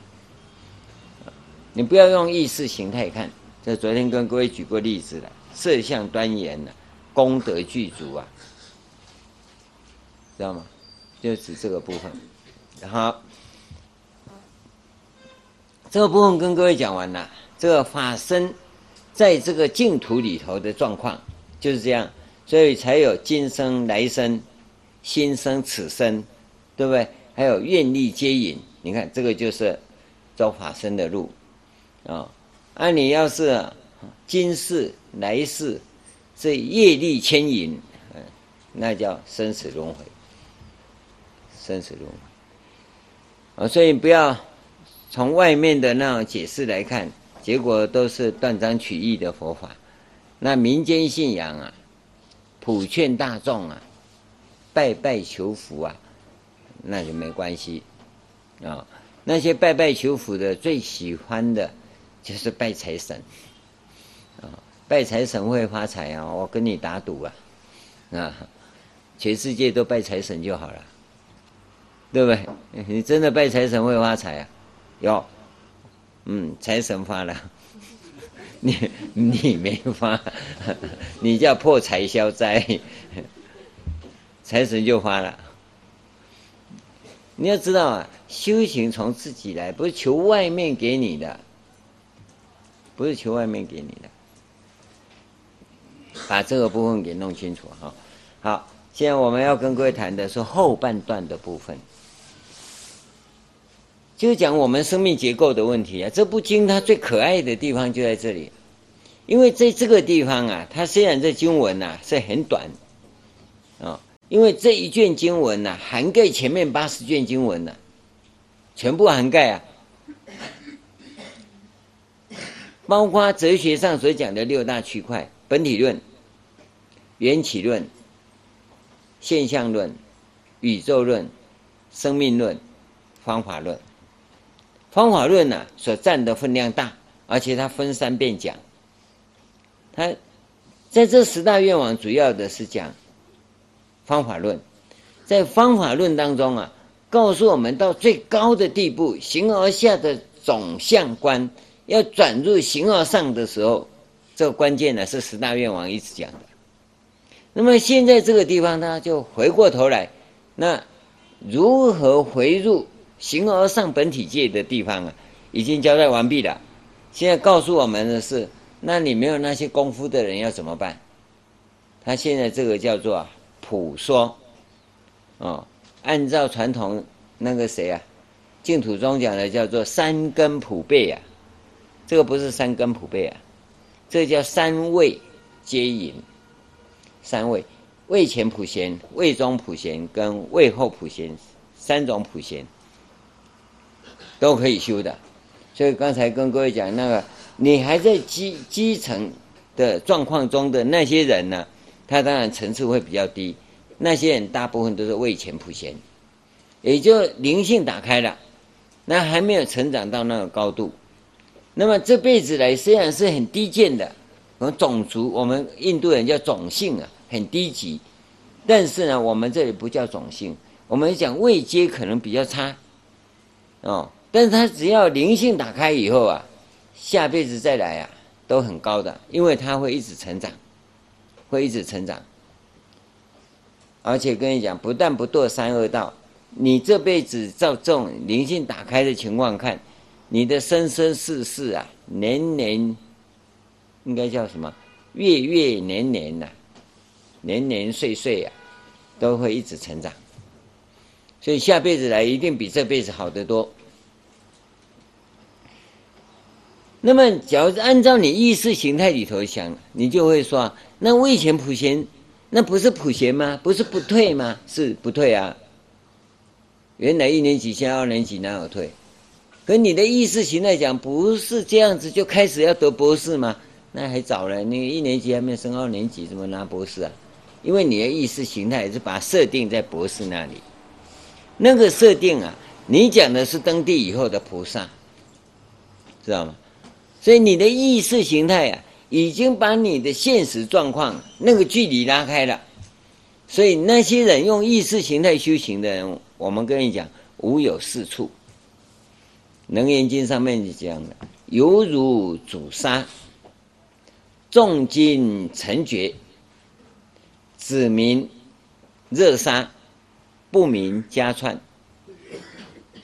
你不要用意识形态看。这昨天跟各位举过例子了，色相端严的，功德具足啊，知道吗？就指这个部分。好。这个部分跟各位讲完了。这个法身在这个净土里头的状况就是这样，所以才有今生、来生、心生、此生，对不对？还有愿力接引。你看，这个就是走法身的路啊。那你要是今世、来世这业力牵引，那叫生死轮回。生死轮回。啊，所以不要从外面的那种解释来看，结果都是断章取义的佛法。那民间信仰啊，普劝大众啊，拜拜求福啊，那就没关系啊。那些拜拜求福的最喜欢的，就是拜财神啊，拜财神会发财啊！我跟你打赌啊，啊，全世界都拜财神就好了，对不对？你真的拜财神会发财啊？有，嗯，财神发了。你你没发，你叫破财消灾，财神就发了。你要知道啊，修行从自己来，不是求外面给你的，不是求外面给你的。把这个部分给弄清楚哈。好，现在我们要跟各位谈的是后半段的部分，就讲我们生命结构的问题啊。这部经它最可爱的地方就在这里。因为在这个地方啊，它虽然这经文呐、是很短，啊、因为这一卷经文呐、涵盖前面八十卷经文呐、全部涵盖啊，包括哲学上所讲的六大区块：本体论、缘起论、现象论、宇宙论、生命论、方法论。方法论呢、所占的分量大，而且它分三遍讲。他在这十大愿望主要的是讲方法论，在方法论当中啊，告诉我们到最高的地步，形而下的总相观要转入形而上的时候，这个关键呢是十大愿望一直讲的。那么现在这个地方呢，就回过头来，那如何回入形而上本体界的地方啊，已经交代完毕了。现在告诉我们的是。那你没有那些功夫的人要怎么办？他现在这个叫做普说，哦，按照传统那个谁啊，净土中讲的叫做三根普被啊，这个不是三根普被啊，这叫三位接引，三位位前普贤、位中普贤跟位后普贤三种普贤都可以修的，所以刚才跟各位讲那个。你还在基基层的状况中的那些人呢？他当然层次会比较低。那些人大部分都是为钱普贤，也就灵性打开了，那还没有成长到那个高度。那么这辈子来虽然是很低贱的，我们种族我们印度人叫种姓啊，很低级。但是呢，我们这里不叫种姓，我们讲位阶可能比较差哦。但是他只要灵性打开以后啊。下辈子再来啊，都很高的，因为他会一直成长，会一直成长。而且跟你讲，不但不堕三恶道，你这辈子照这种灵性打开的情况看，你的生生世世啊，年年应该叫什么？月月年年呐、年年岁岁啊，都会一直成长。所以下辈子来一定比这辈子好得多。那么，假如按照你意识形态里头想，你就会说：那我以前普贤，那不是普贤吗？不是不退吗？是不退啊。原来一年级，现在二年级，哪有退？可你的意识形态讲，不是这样子就开始要得博士吗？那还早了，你一年级还没升二年级，怎么拿博士啊？因为你的意识形态是把设定在博士那里。那个设定啊，你讲的是登地以后的菩萨，知道吗？所以你的意识形态啊，已经把你的现实状况那个距离拉开了。所以那些人用意识形态修行的人，我们跟你讲，无有是处。《楞严经》上面就讲的，犹如煮沙，重金沉觉，只名热沙，不明加串。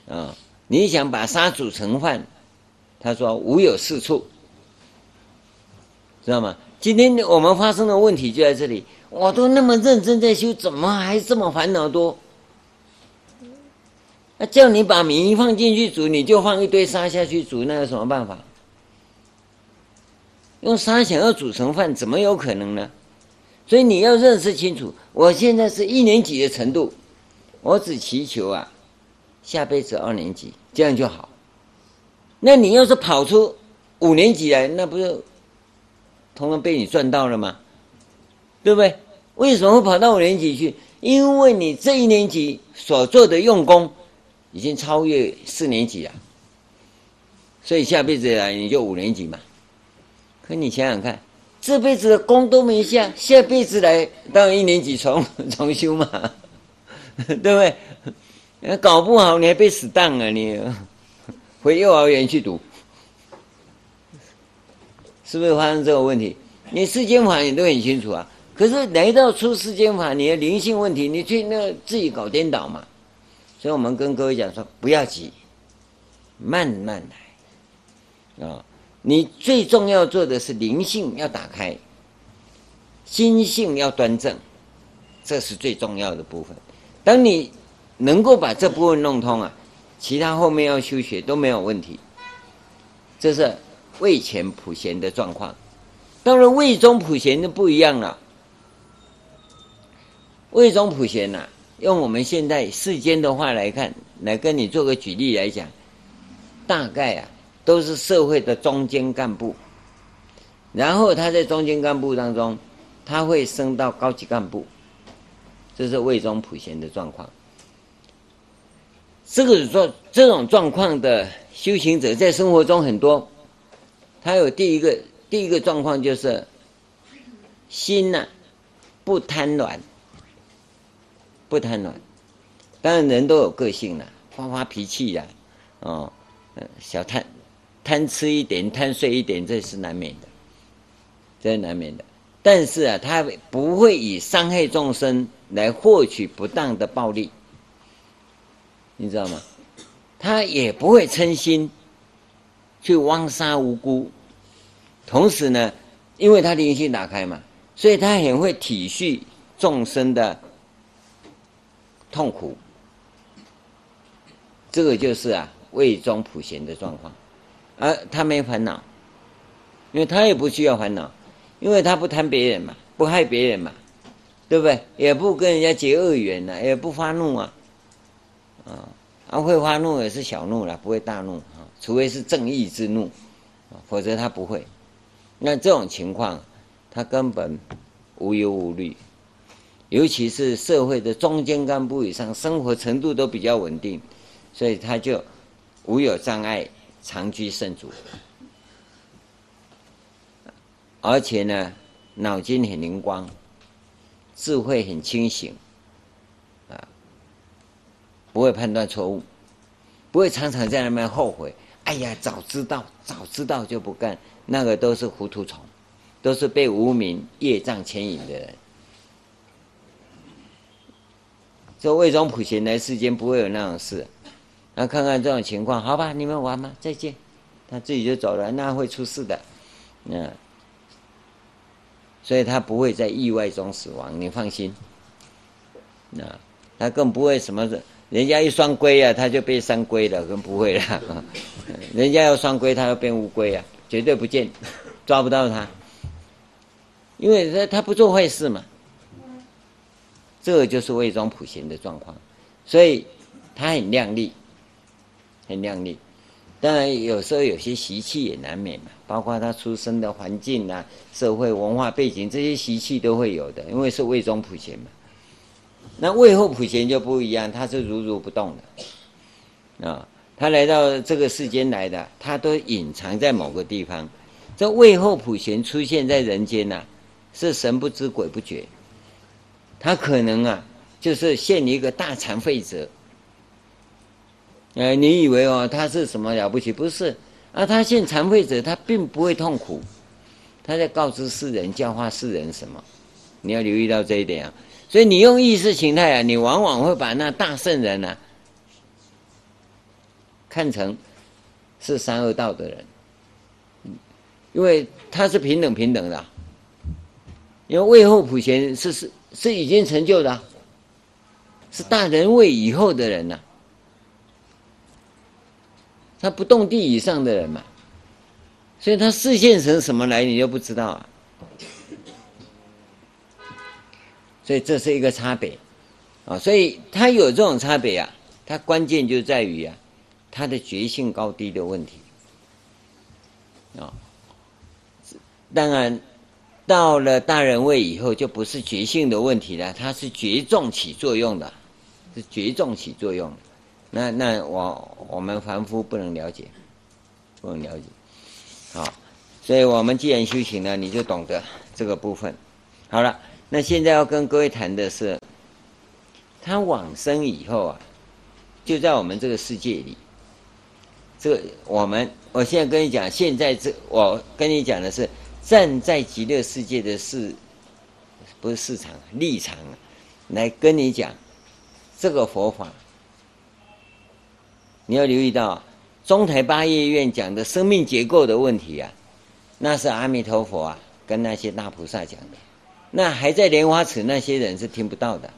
啊，你想把沙煮成饭？他说：“无有是处，知道吗？今天我们发生的问题就在这里。我都那么认真在修，怎么还这么烦恼多？那叫你把米放进去煮，你就放一堆沙下去煮，那有什么办法？用沙想要煮成饭，怎么有可能呢？所以你要认识清楚，我现在是一年级的程度，我只祈求啊，下辈子二年级这样就好。那你要是跑出五年级来，那不是同样被你赚到了吗？对不对？为什么会跑到五年级去？因为你这一年级所做的用功已经超越四年级了，所以下辈子来你就五年级嘛。可你想想看，这辈子的功都没下，下辈子来当一年级重 重修嘛，对不对？搞不好你还被死当了，你回幼儿园去读，是不是发生这个问题？你世间法你都很清楚啊。可是来到出世间法，你的灵性问题，你去那自己搞颠倒嘛。所以我们跟各位讲说，不要急，慢慢来啊。你最重要做的是灵性要打开，心性要端正，这是最重要的部分。当你能够把这部分弄通啊，其他后面要修学都没有问题。这是位前普贤的状况。当然位中普贤就不一样了。位中普贤呐，用我们现在世间的话来看，来跟你做个举例来讲，大概啊都是社会的中间干部，然后他在中间干部当中，他会升到高级干部，这是位中普贤的状况。这个是说这种状况的修行者在生活中很多，他有第一个第一个状况就是心呐、不贪恋。不贪婪，当然人都有个性了，发发脾气呀，哦，小贪贪吃一点，贪睡一点，这是难免的，这是难免的。但是啊，他不会以伤害众生来获取不当的暴利，你知道吗？他也不会嗔心去枉杀无辜。同时呢，因为他灵性打开嘛，所以他很会体恤众生的。痛苦，这个就是啊，位中普贤的状况，而他没烦恼，因为他也不需要烦恼，因为他不贪别人嘛，不害别人嘛，对不对？也不跟人家结恶缘呐，也不发怒啊，啊，啊会发怒也是小怒了，不会大怒啊，除非是正义之怒，否则他不会。那这种情况，他根本无忧无虑。尤其是社会的中间干部以上，生活程度都比较稳定，所以他就无有障碍，常居圣主。而且呢，脑筋很灵光，智慧很清醒，不会判断错误，不会常常在那边后悔。哎呀，早知道，早知道就不干，那个都是糊涂虫，都是被无明业障牵引的人。这魏忠普贤来世间不会有那种事，那看看这种情况，好吧，你们玩吧，再见，他自己就走了，那会出事的，嗯，所以他不会在意外中死亡，你放心，那他更不会什么的，人家一双规啊，他就变三龟了，更不会了，人家要双规，他要变乌龟啊，绝对不见，抓不到他，因为他他不做坏事嘛。这个就是位中普贤的状况，所以他很靓丽，很靓丽。当然有时候有些习气也难免嘛，包括他出生的环境啊、社会文化背景这些习气都会有的，因为是位中普贤嘛。那位后普贤就不一样，他是如如不动的啊。他来到这个世间来的，他都隐藏在某个地方。这位后普贤出现在人间呐、是神不知鬼不觉。他可能啊，就是现一个大残废者。哎，你以为哦，他是什么了不起？不是啊，他现残废者，他并不会痛苦，他在告知世人、教化世人什么？你要留意到这一点啊。所以你用意识形态啊，你往往会把那大圣人啊看成是三恶道的人，因为他是平等平等的，因为位后普贤是是。是已经成就的，是大人位以后的人呐，他不动地以上的人嘛，所以他示现成什么来，你就不知道啊。所以这是一个差别，啊，所以它有这种差别啊，它关键就在于啊，它的觉性高低的问题啊。当然，到了大人位以后，就不是觉性的问题了，它是觉众起作用的，是觉众起作用。那那我我们凡夫不能了解，不能了解。好，所以我们既然修行了，你就懂得这个部分。好了，那现在要跟各位谈的是。他往生以后啊，就在我们这个世界里。这我们，我现在跟你讲，现在这我跟你讲的是站在极乐世界的市，不是市场立场来跟你讲这个佛法。你要留意到中台八叶院讲的生命结构的问题啊，那是阿弥陀佛啊跟那些大菩萨讲的，那还在莲花池那些人是听不到的。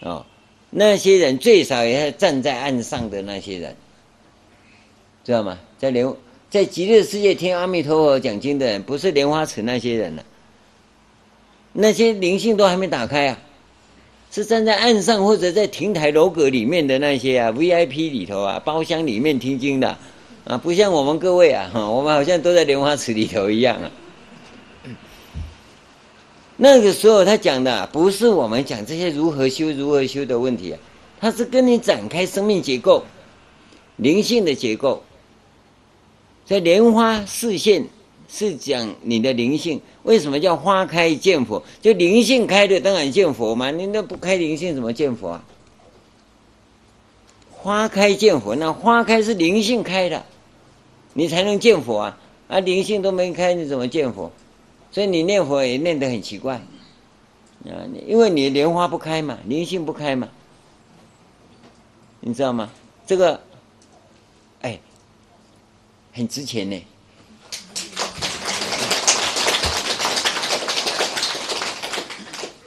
哦，那些人最少也是站在岸上的那些人，知道吗？在莲在极乐世界听阿弥陀佛讲经的人，不是莲花池那些人了，那些灵性都还没打开啊，是站在岸上或者在亭台楼阁里面的那些啊，VIP 里头啊，包厢里面听经的啊，不像我们各位啊，我们好像都在莲花池里头一样啊。那个时候他讲的不是我们讲这些如何修如何修的问题啊，他是跟你展开生命结构、灵性的结构。在莲花四现是讲你的灵性，为什么叫花开见佛？就灵性开的当然见佛嘛，你那不开灵性怎么见佛啊？花开见佛，那花开是灵性开的，你才能见佛啊！啊，灵性都没开，你怎么见佛？所以你念佛也念得很奇怪，啊，因为你莲花不开嘛，灵性不开嘛，你知道吗？这个，哎，很值钱呢。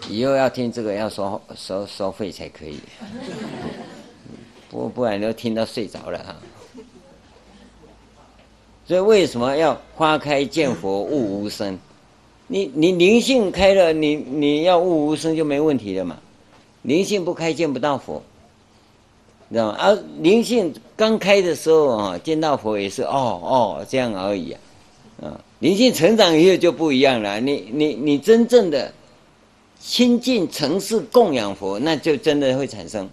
以后要听这个要收收收费才可以，不不然都听到睡着了哈。所以为什么要花开见佛悟无声？你你灵性开了，你你要悟无生就没问题了嘛。灵性不开见不到佛，你知道吗？而、啊、灵性刚开的时候啊，见到佛也是哦哦这样而已啊。啊，灵性成长以后就不一样了。你你你真正的亲近承事供养佛，那就真的会产生。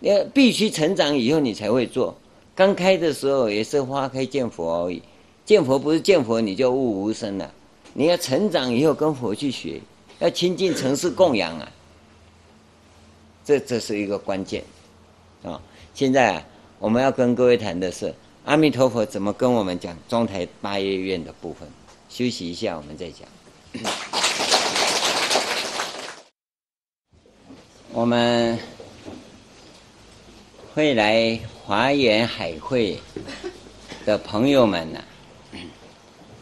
要必须成长以后你才会做。刚开的时候也是花开见佛而已，见佛不是见佛你就悟无生了。你要成长以后跟佛去学，要亲近城市供养啊，这这是一个关键啊。现在啊，我们要跟各位谈的是阿弥陀佛怎么跟我们讲中台八叶院的部分。休息一下，我们再讲。我们会来华严海会的朋友们呢、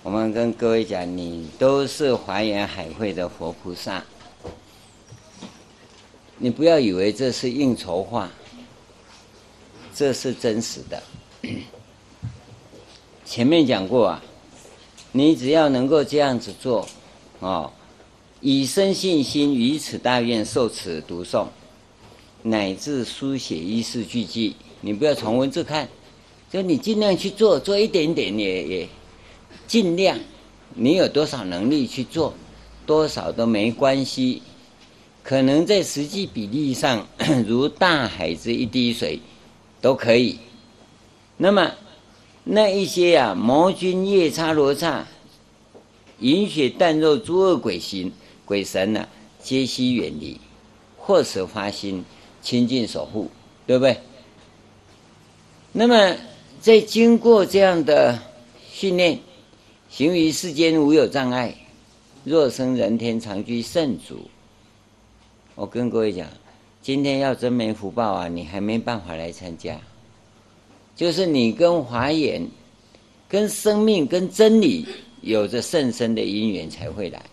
我们跟各位讲，你都是华严海会的佛菩萨，你不要以为这是应酬话，这是真实的。前面讲过啊，你只要能够这样子做，哦，以身信心于此大愿受此读诵，乃至书写依次句记，你不要从文字看，就你尽量去做，做一点点也也。尽量，你有多少能力去做，多少都没关系。可能在实际比例上，如大海之一滴水，都可以。那么，那一些呀、啊，魔君夜叉罗刹、饮血啖肉诸恶鬼形鬼神呢、皆悉远离，或舍发心亲近守护，对不对？那么，在经过这样的训练。行于世间无有障碍，若生人天常居圣主。我跟各位讲，今天要真没福报啊，你还没办法来参加。就是你跟华严、跟生命、跟真理有着甚深的因缘才会来。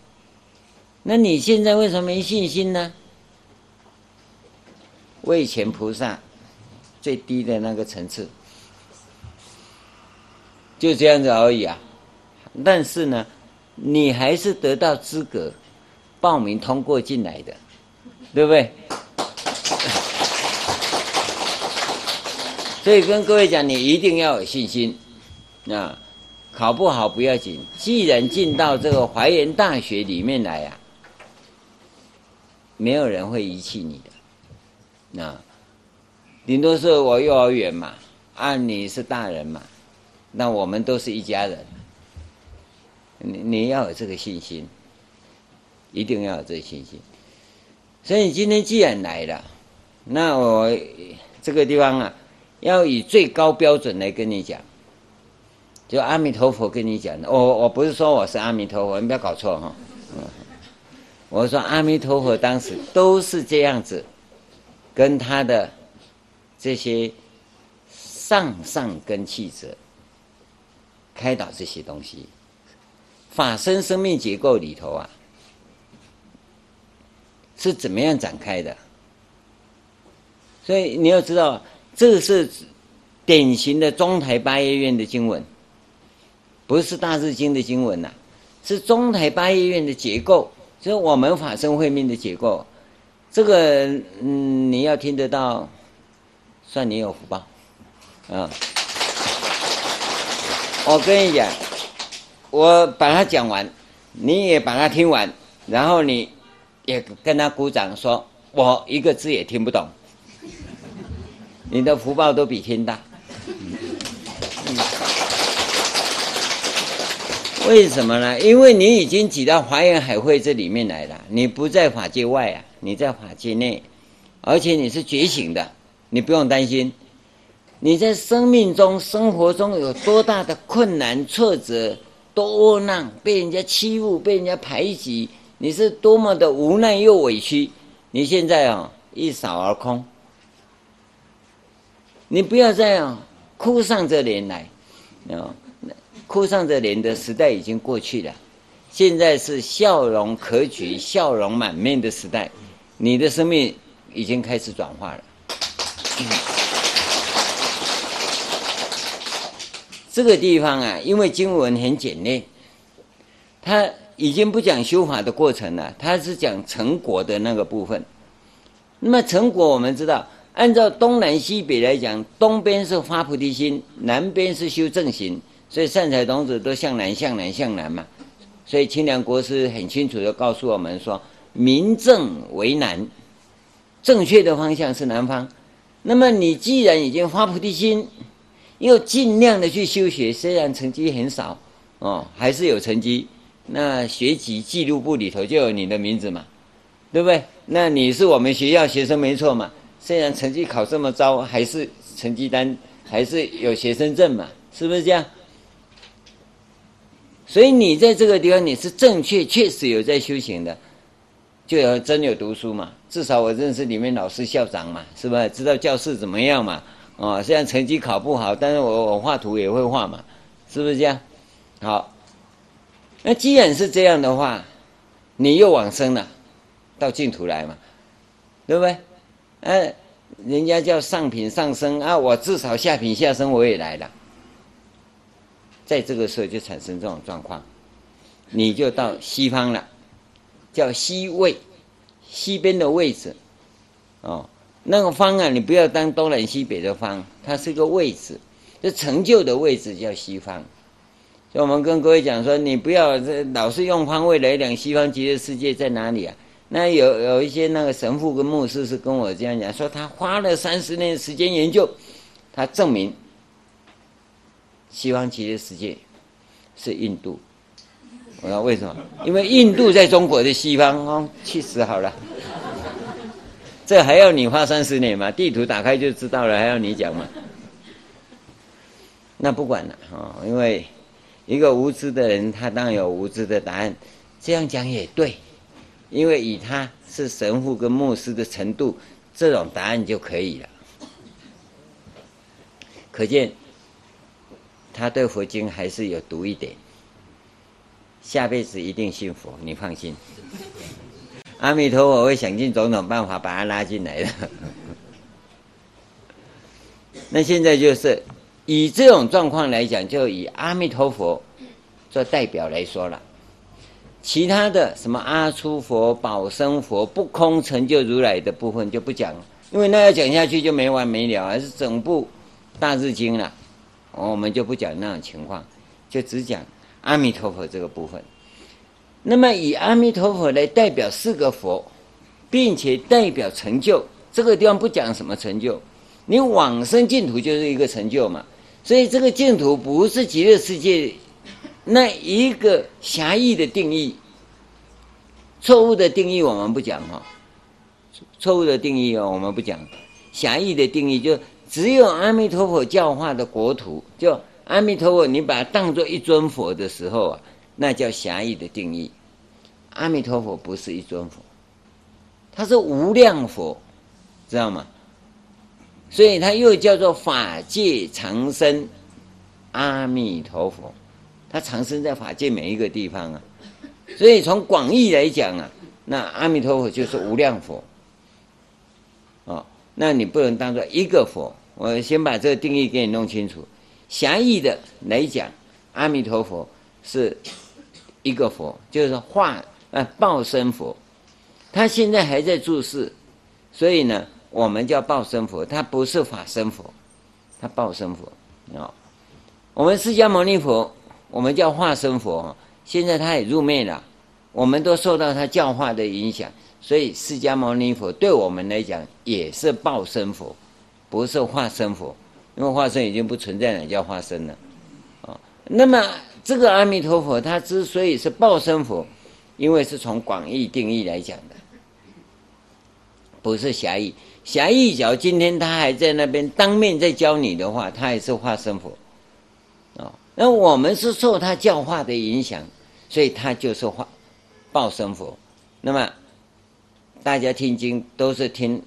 那你现在为什么没信心呢？为前菩萨最低的那个层次，就这样子而已啊。但是呢，你还是得到资格报名通过进来的，对不对？所以跟各位讲，你一定要有信心啊！考不好不要紧，既然进到这个怀仁大学里面来啊，没有人会遗弃你的。啊，顶多是我幼儿园嘛，啊，你是大人嘛，那我们都是一家人。你你要有这个信心，一定要有这个信心。所以你今天既然来了，那我这个地方啊，要以最高标准来跟你讲。就阿弥陀佛跟你讲的，我我不是说我是阿弥陀佛，你不要搞错哈。我说阿弥陀佛当时都是这样子，跟他的这些上上根器者开导这些东西，法身生命结构里头啊，是怎么样展开的？所以你要知道，这是典型的中台八业院的经文。不是大日经的经文呐、是中台八业院的结构，就是我们法身慧命的结构。这个嗯，你要听得到，算你有福报，啊！我跟你讲，我把它讲完，你也把它听完，然后你也跟他鼓掌，说我一个字也听不懂，你的福报都比天大。为什么呢？因为你已经挤到华严海会这里面来了，你不在法界外啊，你在法界内，而且你是觉醒的，你不用担心。你在生命中、生活中有多大的困难、挫折、多窝囊，被人家欺负、被人家排挤，你是多么的无奈又委屈。你现在啊，一扫而空，你不要再啊哭丧着脸来，啊。哭丧着脸的时代已经过去了，现在是笑容可掬、笑容满面的时代。你的生命已经开始转化了。这个地方啊，因为经文很简练，它已经不讲修法的过程了，它是讲成果的那个部分。那么成果我们知道，按照东南西北来讲，东边是发菩提心，南边是修正行。所以善财童子都向南向南向南嘛，所以清凉国师很清楚地告诉我们说，明正为南，正确的方向是南方。那么你既然已经发菩提心，又尽量的去修学，虽然成绩很少哦，还是有成绩。那学籍记录簿里头就有你的名字嘛，对不对？那你是我们学校学生没错嘛，虽然成绩考这么糟，还是成绩单还是有学生证嘛，是不是这样？所以你在这个地方，你是正确，确实有在修行的，就有真有读书嘛。至少我认识里面老师、校长嘛，是不是？知道教室怎么样嘛？哦，虽然成绩考不好，但是我我画图也会画嘛，是不是这样？好，那既然是这样的话，你又往生了，到净土来嘛，对不对？哎、人家叫上品上生啊，我至少下品下生我也来了。在这个时候就产生这种状况，你就到西方了，叫西位，西边的位置，哦，那个方啊，你不要当东南西北的方，它是个位置，这成就的位置叫西方。所以我们跟各位讲说，你不要这老是用方位来讲西方极乐世界在哪里啊？那有有一些那个神父跟牧师是跟我这样讲，说他花了三十年时间研究，他证明。西方极乐世界是印度，我说为什么？因为印度在中国的西方哦，去死好了！这还要你花三十年吗？地图打开就知道了，还要你讲吗？那不管了啊，因为一个无知的人，他当然有无知的答案。这样讲也对，因为以他是神父跟牧师的程度，这种答案就可以了。可见。他对佛经还是有读一点，下辈子一定信佛，你放心。阿弥陀佛会想尽种种办法把他拉进来的。那现在就是以这种状况来讲，就以阿弥陀佛做代表来说了。其他的什么阿閦佛、宝生佛、不空成就如来的部分就不讲，因为那要讲下去就没完没了，还是整部大日经了，我们就不讲那种情况，就只讲阿弥陀佛这个部分。那么以阿弥陀佛来代表四个佛，并且代表成就，这个地方不讲什么成就，你往生净土就是一个成就嘛，所以这个净土不是极乐世界。那一个狭义的定义，错误的定义我们不讲哈，错误的定义哦我们不讲，狭义的定义就只有阿弥陀佛教化的国土，就阿弥陀佛你把它当做一尊佛的时候啊，那叫狭义的定义。阿弥陀佛不是一尊佛，他是无量佛，知道吗？所以他又叫做法界常生阿弥陀佛。它长生在法界每一个地方啊，所以从广义来讲啊，那阿弥陀佛就是无量佛，哦，那你不能当做一个佛。我先把这个定义给你弄清楚。狭义的来讲，阿弥陀佛是一个佛，就是化呃报身佛。他现在还在住世，所以呢，我们叫报身佛，他不是法身佛，他报身佛啊。我们释迦牟尼佛。我们叫化身佛，现在他也入灭了，我们都受到他教化的影响，所以释迦牟尼佛对我们来讲也是报身佛，不是化身佛，因为化身已经不存在了，叫化身了，啊，那么这个阿弥陀佛他之所以是报身佛，因为是从广义定义来讲的，不是狭义，狭义讲今天他还在那边当面在教你的话，他也是化身佛。哦那我们是受他教化的影响，所以他就是化报身佛。那么大家听经都是听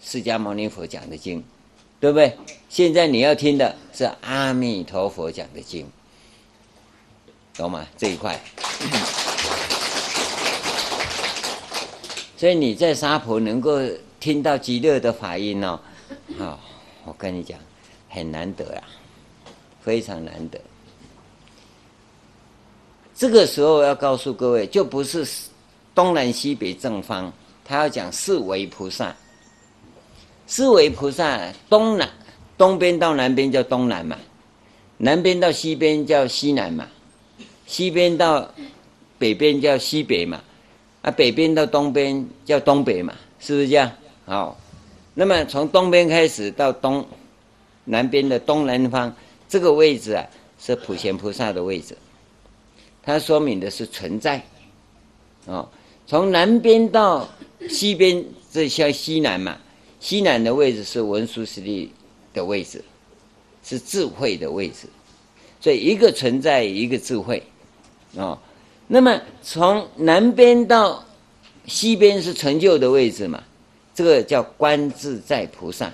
释迦牟尼佛讲的经，对不对？现在你要听的是阿弥陀佛讲的经，懂吗？这一块。所以你在沙婆能够听到极乐的法音哦，好，我跟你讲，很难得啊，非常难得。这个时候要告诉各位，就不是东南西北正方，他要讲四维菩萨。四维菩萨，东南东边到南边叫东南嘛，南边到西边叫西南嘛，西边到北边叫西北嘛，啊，北边到东边叫东北嘛，是不是这样？好，那么从东边开始到东南边的东南方，这个位置啊，是普贤菩萨的位置。它说明的是存在，哦，从南边到西边，这叫西南嘛。西南的位置是文殊师利的位置，是智慧的位置。所以一个存在，一个智慧，哦。那么从南边到西边是成就的位置嘛？这个叫观自在菩萨，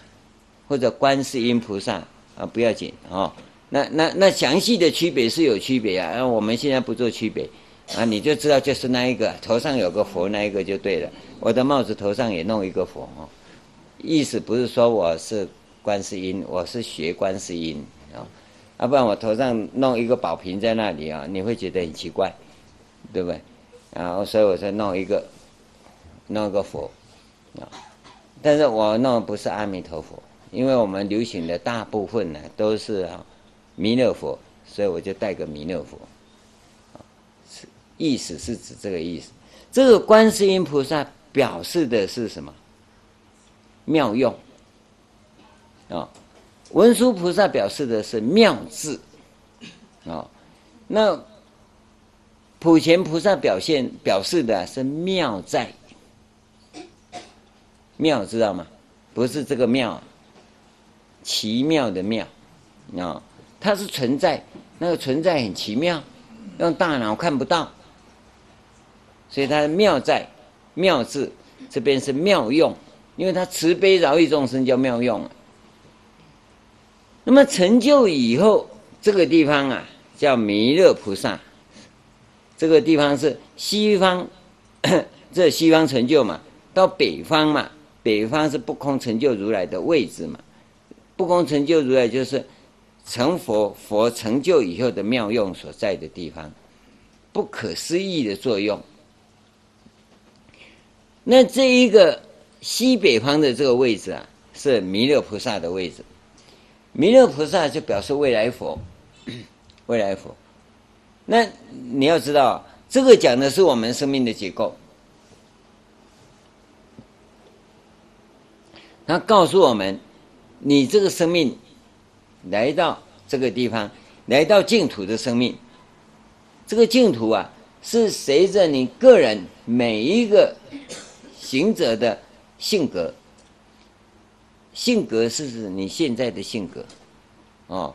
或者观世音菩萨啊，不要紧哦。那那那详细的区别是有区别啊，那我们现在不做区别，啊，你就知道就是那一个头上有个佛那一个就对了。我的帽子头上也弄一个佛哦，意思不是说我是观世音，我是学观世音啊，不然我头上弄一个宝瓶在那里啊，你会觉得很奇怪，对不对？然后所以我才弄一个弄一个佛啊，但是我弄不是阿弥陀佛，因为我们流行的大部分呢都是啊。弥勒佛，所以我就带个弥勒佛，是意思是指这个意思。这个观世音菩萨表示的是什么？妙用啊，文殊菩萨表示的是妙智啊，那普贤菩萨表现表示的是妙在，妙知道吗？不是这个妙，奇妙的妙啊。它是存在，那个存在很奇妙，用大脑看不到，所以它的妙在，妙智这边是妙用，因为它慈悲饶益众生叫妙用。那么成就以后，这个地方啊叫弥勒菩萨，这个地方是西方，这西方成就嘛，到北方嘛，北方是不空成就如来的位置嘛，不空成就如来就是。成佛，佛成就以后的妙用所在的地方，不可思议的作用。那这一个西北方的这个位置啊，是弥勒菩萨的位置。弥勒菩萨就表示未来佛，未来佛。那你要知道，这个讲的是我们生命的结构。他告诉我们，你这个生命来到这个地方，来到净土的生命，这个净土啊，是随着你个人每一个行者的性格。性格是指你现在的性格，哦，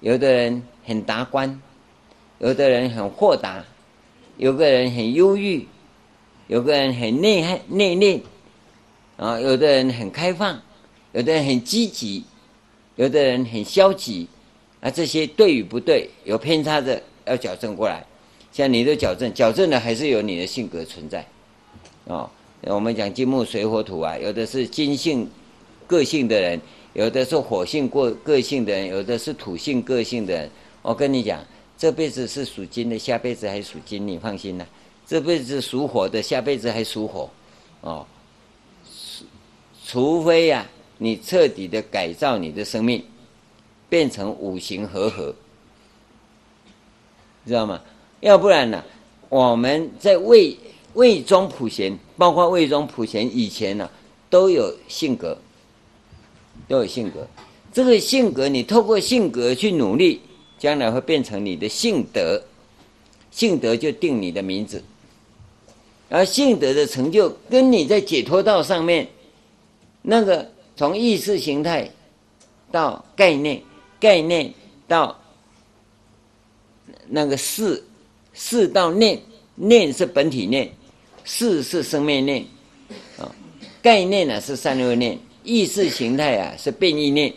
有的人很达观，有的人很豁达，有个人很忧郁，有个人很内涵内敛，啊，有的人很开放，有的人很积极，有的人很消极，啊，这些对与不对，有偏差的要矫正过来。像你都矫正，矫正的还是有你的性格存在，啊，我们讲金木水火土啊，有的是金性。个性的人，有的是火性过个性的人，有的是土性个性的人。我跟你讲，这辈子是属金的，下辈子还属金，你放心啦。这辈子属火的，下辈子还属火，哦。除非呀、你彻底的改造你的生命，变成五行和合，知道吗？要不然呢、我们在魏魏中普贤，包括魏中普贤以前呢、都有性格。都有性格，这个性格你透过性格去努力，将来会变成你的性德，性德就定你的名字，而性德的成就跟你在解脱道上面，那个从意识形态到概念，概念到那个识，识到念，念是本体念，识是生灭念，啊，概念呢是善恶念。意识形态啊，是变异念。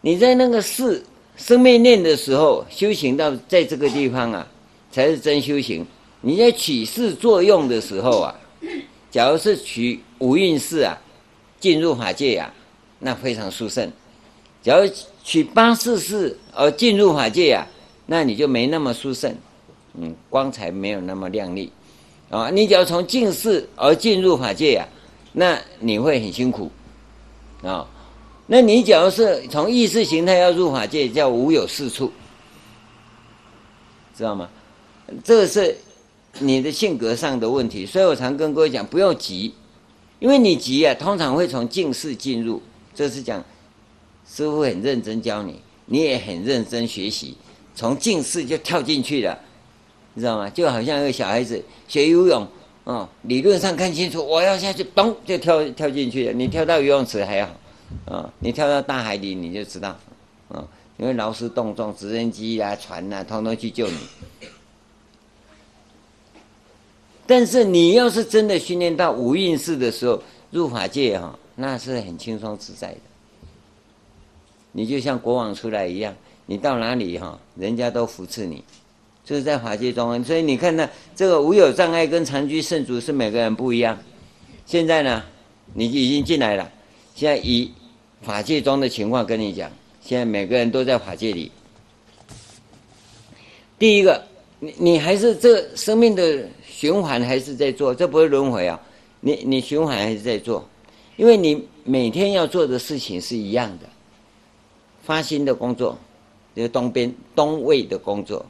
你在那个识生命念的时候，修行到在这个地方啊，才是真修行。你在取识作用的时候啊，假如是取五蕴识啊，进入法界呀、啊，那非常殊胜；假如取八识识而进入法界呀、啊，那你就没那么殊胜，嗯，光彩没有那么亮丽啊。你只要从净识而进入法界呀、啊。那你会很辛苦，啊、那你假如是从意识形态要入法界，叫无有是处，知道吗？这个是你的性格上的问题，所以我常跟各位讲，不要急，因为你急啊，通常会从近视进入，这是讲师父很认真教你，你也很认真学习，从近视就跳进去了，你知道吗？就好像一个小孩子学游泳。哦，理论上看清楚，我要下去，咚就跳跳进去了。你跳到游泳池还好，啊、你跳到大海里你就知道，啊、因为劳师动众，直升机啊、船啊，通通去救你。但是你要是真的训练到五蕴识的时候，入法界哈、那是很轻松自在的。你就像国王出来一样，你到哪里哈、人家都扶持你。就是在法界中，所以你看呢，这个无有障碍跟常居圣主是每个人不一样。现在呢，你已经进来了。现在以法界中的情况跟你讲，现在每个人都在法界里。第一个，你你还是这生命的循环还是在做，这不是轮回啊。你你循环还是在做，因为你每天要做的事情是一样的，发心的工作，就是东边东位的工作。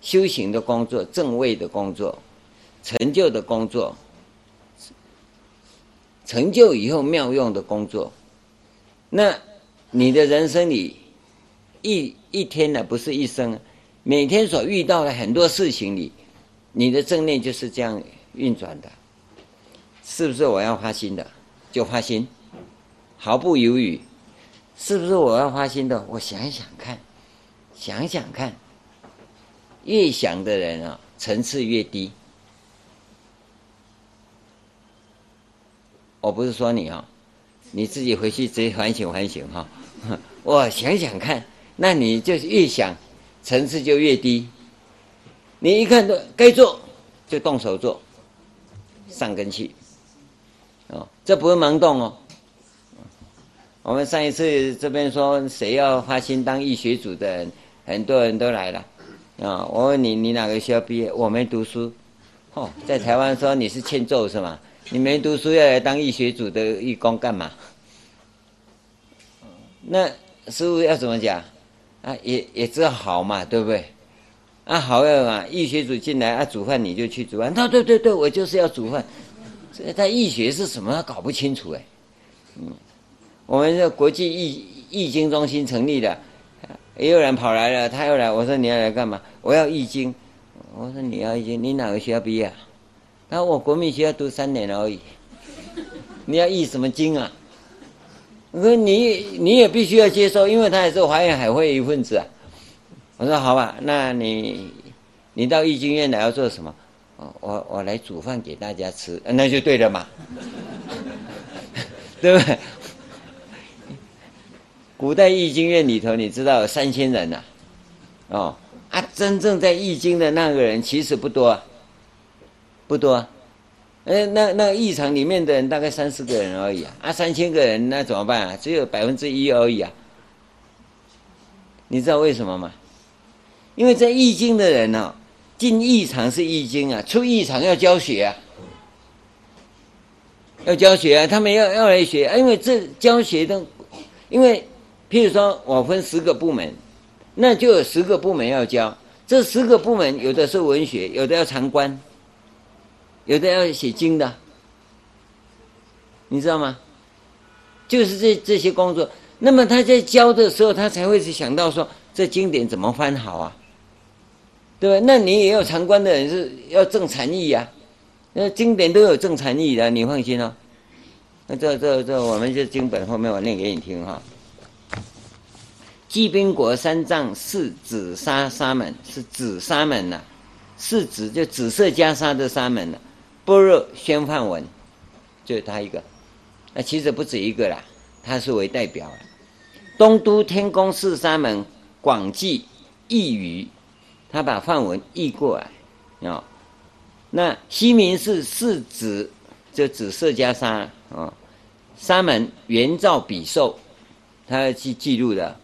修行的工作，正位的工作，成就的工作，成就以后妙用的工作。那你的人生里一一天呢，不是一生，每天所遇到的很多事情里，你的正念就是这样运转的，是不是？我要发心的就发心，毫不犹豫。是不是我要发心的？我想想看，想想看。越想的人啊，层次越低。我不是说你啊，你自己回去自己反省反省哈。我想想看，那你就是越想，层次就越低。你一看到该做，就动手做，上根器。哦，这不是盲动哦。我们上一次这边说，谁要发心当易学组的人，很多人都来了。啊，我问你，你哪个学校毕业？我没读书。哦，在台湾说你是欠揍是吗？你没读书要来当义学组的义工干嘛？那师傅要怎么讲？啊，也也知道好嘛，对不对？啊，好要嘛，义学组进来啊，煮饭你就去煮饭。那对对对，我就是要煮饭。这他义学是什么？搞不清楚哎。嗯，我们这国际易易经中心成立的，也有人跑来了，他又来，我说你要来干嘛？我要易经。我说你要易经，你哪个学校毕业？啊他说我国民学校读三年而已。你要易什么经啊？我说你你也必须要接受，因为他也是华严海会一份子啊。我说好吧，那你你到易经院来要做什么？我我来煮饭给大家吃，那就对了嘛，对不对？古代易经院里头，你知道有三千人呐，哦啊，真正在易经的那个人其实不多，不多，哎，那那义场里面的人大概三四个人而已啊，啊，三千个人那怎么办啊？只有百分之一而已啊，你知道为什么吗？因为在易经的人呢。进义场是易经啊，出义场要教学啊，要教学啊，他们要要来学啊，因为这教学的，因为譬如说我分十个部门，那就有十个部门要教，这十个部门有的是文学，有的要长观，有的要写经的，你知道吗？就是这这些工作，那么他在教的时候，他才会去想到说，这经典怎么翻好啊？对吧？那你也有长观的人是要正禅意呀，那经典都有正禅意的，你放心哦。那这这这，我们这经本后面我念给你听哈。羁宾国三藏是紫沙沙门，是紫沙门呐，是紫就紫色袈裟的沙门呐。般若宣梵文，就他一个，那其实不止一个啦，他是为代表。东都天宫四沙门广记译语。他把梵文译过来，啊，那西明寺是指就紫色袈裟啊，沙门圆照比受，他要去记录的，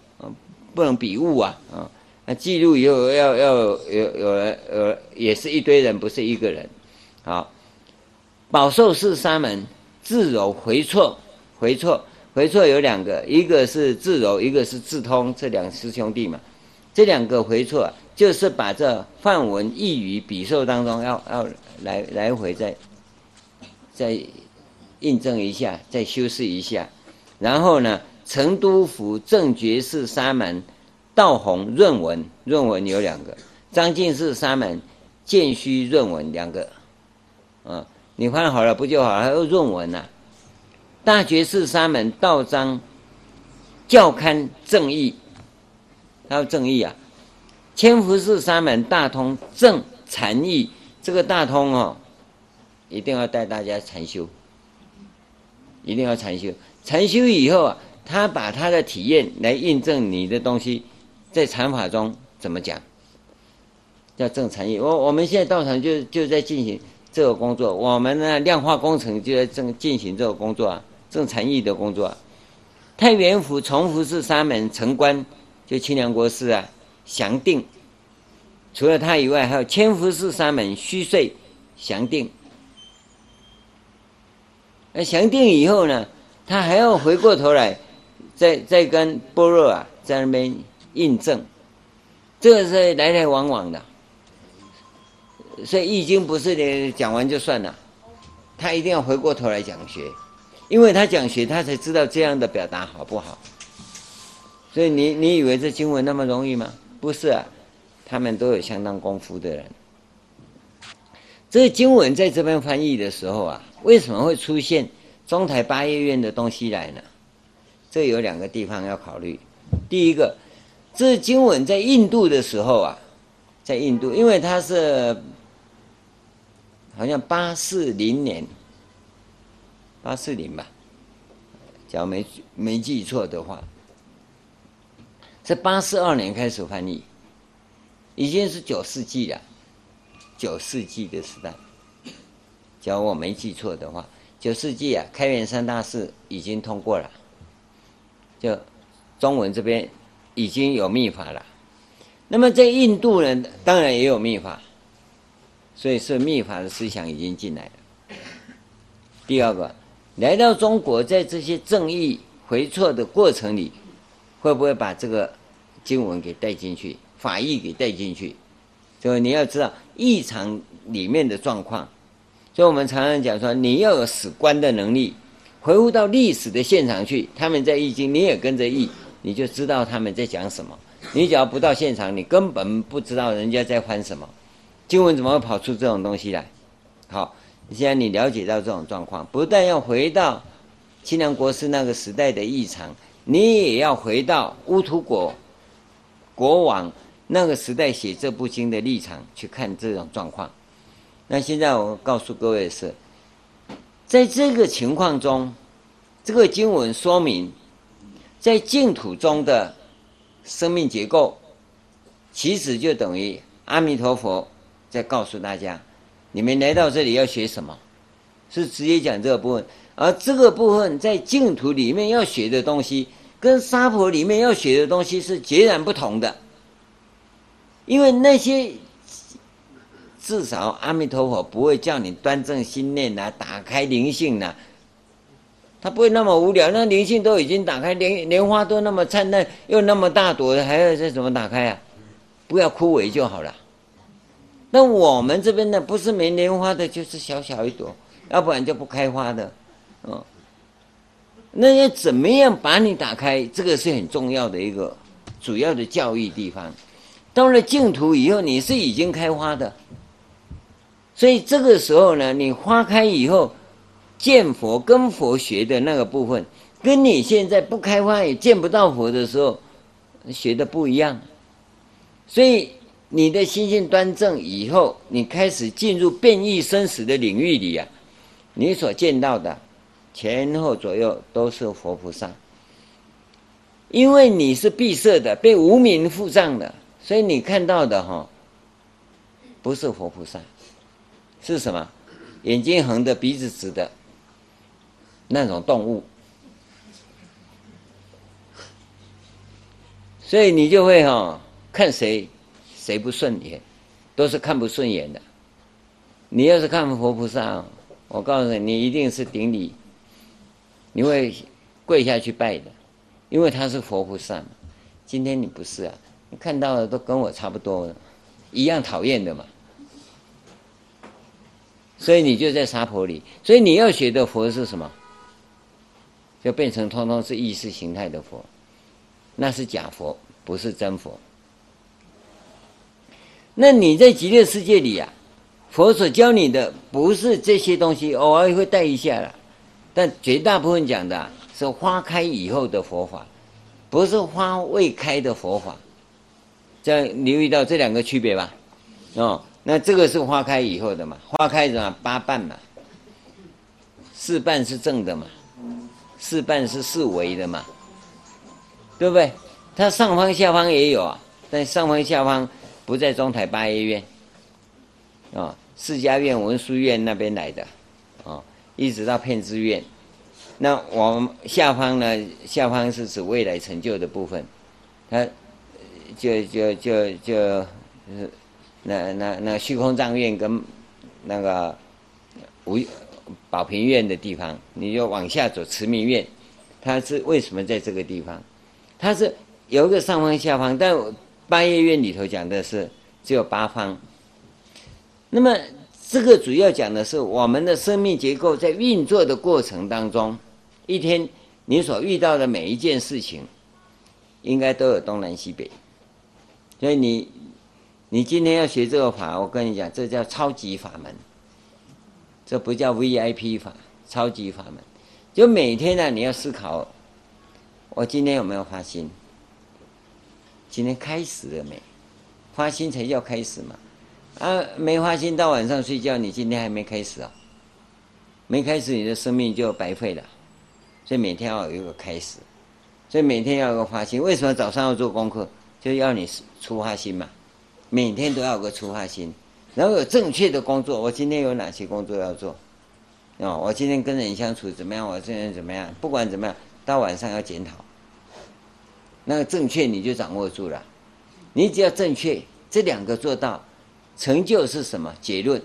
不能比物啊，啊，那记录以后要要有有人呃，也是一堆人，不是一个人，好，宝受是三门自柔回错回错回错有两个，一个是自柔，一个是自通，这两师兄弟嘛，这两个回错。就是把这梵文译语比受当中要要来来回再再印证一下，再修饰一下，然后呢，成都府正觉寺沙门道弘润文，润文有两个；章净寺沙门建虚润文两个。啊，你换好了不就好了？还有润文呐、大觉寺沙门道章教刊正义，还有正义啊。千佛寺沙门大通正禅意，这个大通哦，一定要带大家禅修，一定要禅修。禅修以后啊，他把他的体验来印证你的东西，在禅法中怎么讲？叫正禅意。我我们现在道场就就在进行这个工作，我们呢量化工程就在正进行这个工作啊，正禅意的工作。太原府崇福寺沙门城关，就清凉国寺啊。详定，除了他以外，还有千福寺沙门虚岁详定。那详定以后呢，他还要回过头来，在在跟般若啊在那边印证，这个是来来往往的。所以易经不是你讲完就算了，他一定要回过头来讲学，因为他讲学，他才知道这样的表达好不好。所以你你以为这经文那么容易吗？不是啊，他们都有相当功夫的人。这经文在这边翻译的时候啊，为什么会出现中台八叶院的东西来呢？这有两个地方要考虑。第一个，这经文在印度的时候啊，在印度，因为它是好像八四零年，八四零吧，假如没没记错的话。在八四二年开始翻译，已经是九世纪了。九世纪的时代，假如我没记错的话，九世纪啊，开元三大士已经通过了，就中文这边已经有密法了。那么在印度呢，当然也有密法，所以是密法的思想已经进来了。第二个，来到中国，在这些正义回错的过程里，会不会把这个经文给带进去，法义给带进去？所以你要知道义场里面的状况。所以我们常常讲说，你要有史观的能力，回复到历史的现场去，他们在译经，你也跟着译，你就知道他们在讲什么。你只要不到现场，你根本不知道人家在翻什么。经文怎么会跑出这种东西来？好，现在你了解到这种状况，不但要回到清凉国师那个时代的义场，你也要回到乌图国国王那个时代写这部经的立场去看这种状况。那现在我告诉各位是，在这个情况中，这个经文说明，在净土中的生命结构，其实就等于阿弥陀佛在告诉大家：你们来到这里要学什么？是直接讲这个部分。而这个部分在净土里面要学的东西，跟娑婆里面要学的东西是截然不同的，因为那些。至少阿弥陀佛不会叫你端正心念呐、打开灵性呐、他不会那么无聊。那灵性都已经打开，莲莲花都那么灿烂，又那么大朵，还要再怎么打开啊？不要枯萎就好了。那我们这边呢，不是没莲花的，就是小小一朵，要不然就不开花的，嗯。那要怎么样把你打开？这个是很重要的一个主要的教育地方。到了净土以后，你是已经开花的。所以这个时候呢，你花开以后见佛跟佛学的那个部分，跟你现在不开花也见不到佛的时候学的不一样。所以你的心性端正以后，你开始进入变异生死的领域里啊，你所见到的前后左右都是佛菩萨，因为你是闭塞的，被无明覆障的，所以你看到的哈，不是佛菩萨。是什么？眼睛横的，鼻子直的，那种动物。所以你就会哈、哦，看谁谁不顺眼，都是看不顺眼的。你要是看佛菩萨，我告诉你，你一定是顶礼，你会跪下去拜的，因为他是佛菩萨。今天你不是啊，你看到的都跟我差不多，一样讨厌的嘛。所以你就在沙婆里，所以你要学的佛是什么？就变成通通是意识形态的佛，那是假佛，不是真佛。那你在极乐世界里啊，佛所教你的不是这些东西，偶尔会带一下了，但绝大部分讲的是花开以后的佛法，不是花未开的佛法。这样留意到这两个区别吧？哦。那这个是花开以后的嘛？花开什么？八瓣嘛，四瓣是正的嘛，四瓣是四维的嘛，对不对？它上方下方也有啊，但上方下方不在中台八业院，啊、哦，释迦院文殊院那边来的，啊、哦，一直到遍知院。那我们下方呢？下方是指未来成就的部分，它就就就就，就是。那那那虚空藏院跟那个无宝瓶院的地方，你就往下走，慈明院，它是为什么在这个地方？它是有一个上方下方，但八业院里头讲的是只有八方。那么这个主要讲的是我们的生命结构在运作的过程当中，一天你所遇到的每一件事情，应该都有东南西北，所以你。你今天要学这个法，我跟你讲，这叫超级法门，这不叫 VIP 法，超级法门。就每天呢，你要思考，我今天有没有发心？今天开始了没？发心才叫开始嘛。啊，没发心到晚上睡觉，你今天还没开始啊？没开始，你的生命就白费了。所以每天要有一个开始，所以每天要有个发心。为什么早上要做功课？就要你出发心嘛。每天都要有个出发心，然后有正确的工作。我今天有哪些工作要做？哦，我今天跟人相处怎么样？我这人怎么样？不管怎么样，到晚上要检讨。那个正确你就掌握住了。你只要正确，这两个做到，成就是什么？结论。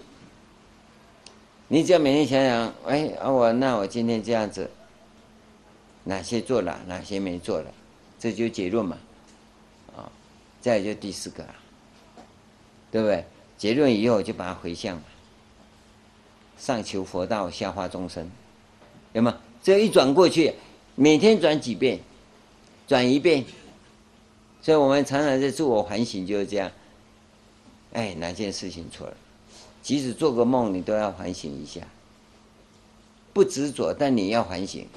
你只要每天想想，哎，啊我那我今天这样子，哪些做了，哪些没做了，这就结论嘛。啊，再就第四个，对不对？结论以后就把它回向嘛。上求佛道，下化众生，有吗？这一转过去，每天转几遍，转一遍。所以我们常常在自我反省，就是这样。哎，哪件事情错了？即使做个梦，你都要反省一下。不执着，但你要反省。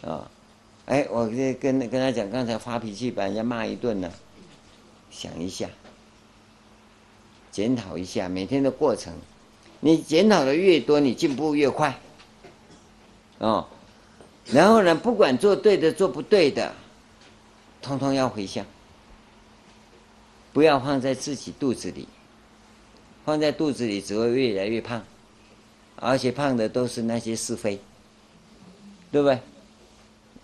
啊、哦，哎，我跟跟跟他讲，刚才发脾气把人家骂一顿了，想一下，检讨一下每天的过程。你检讨的越多，你进步越快。哦，然后呢，不管做对的做不对的，通通要回向，不要放在自己肚子里，放在肚子里只会越来越胖，而且胖的都是那些是非，对不对？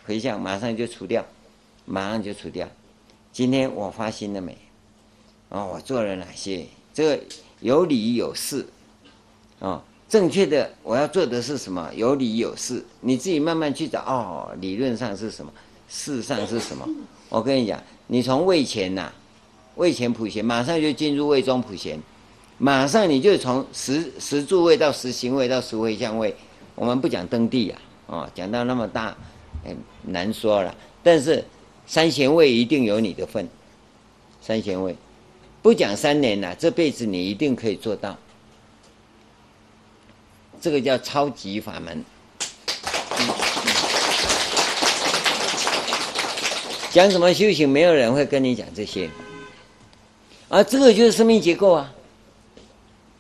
回向马上就除掉，马上就除掉。今天我发心了没？哦，我做了哪些？这个有理有事。哦，正确的，我要做的是什么？有理有事，你自己慢慢去找。哦，理论上是什么？事上是什么？我跟你讲，你从位前呐，位前普贤，马上就进入位中普贤，马上你就从十十住位到十行位到十回向位。我们不讲登地啊，哦，讲到那么大，哎，难说了。但是三贤位一定有你的份，三贤位，不讲三年了，这辈子你一定可以做到。这个叫超级法门。讲什么修行，没有人会跟你讲这些。啊这个就是生命结构啊，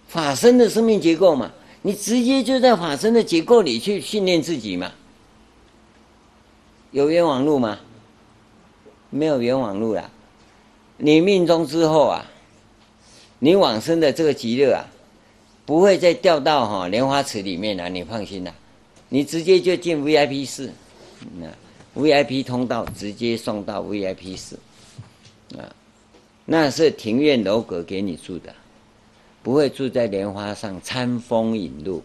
法身的生命结构嘛。你直接就在法身的结构里去训练自己嘛。有冤枉路吗？没有冤枉路啦。你命中之后啊，你往生的这个极乐啊。不会再掉到哈莲花池里面了，你放心啦，你直接就进 VIP 室，那 VIP 通道直接送到 VIP 室，啊，那是庭院楼阁给你住的，不会住在莲花上餐风饮露。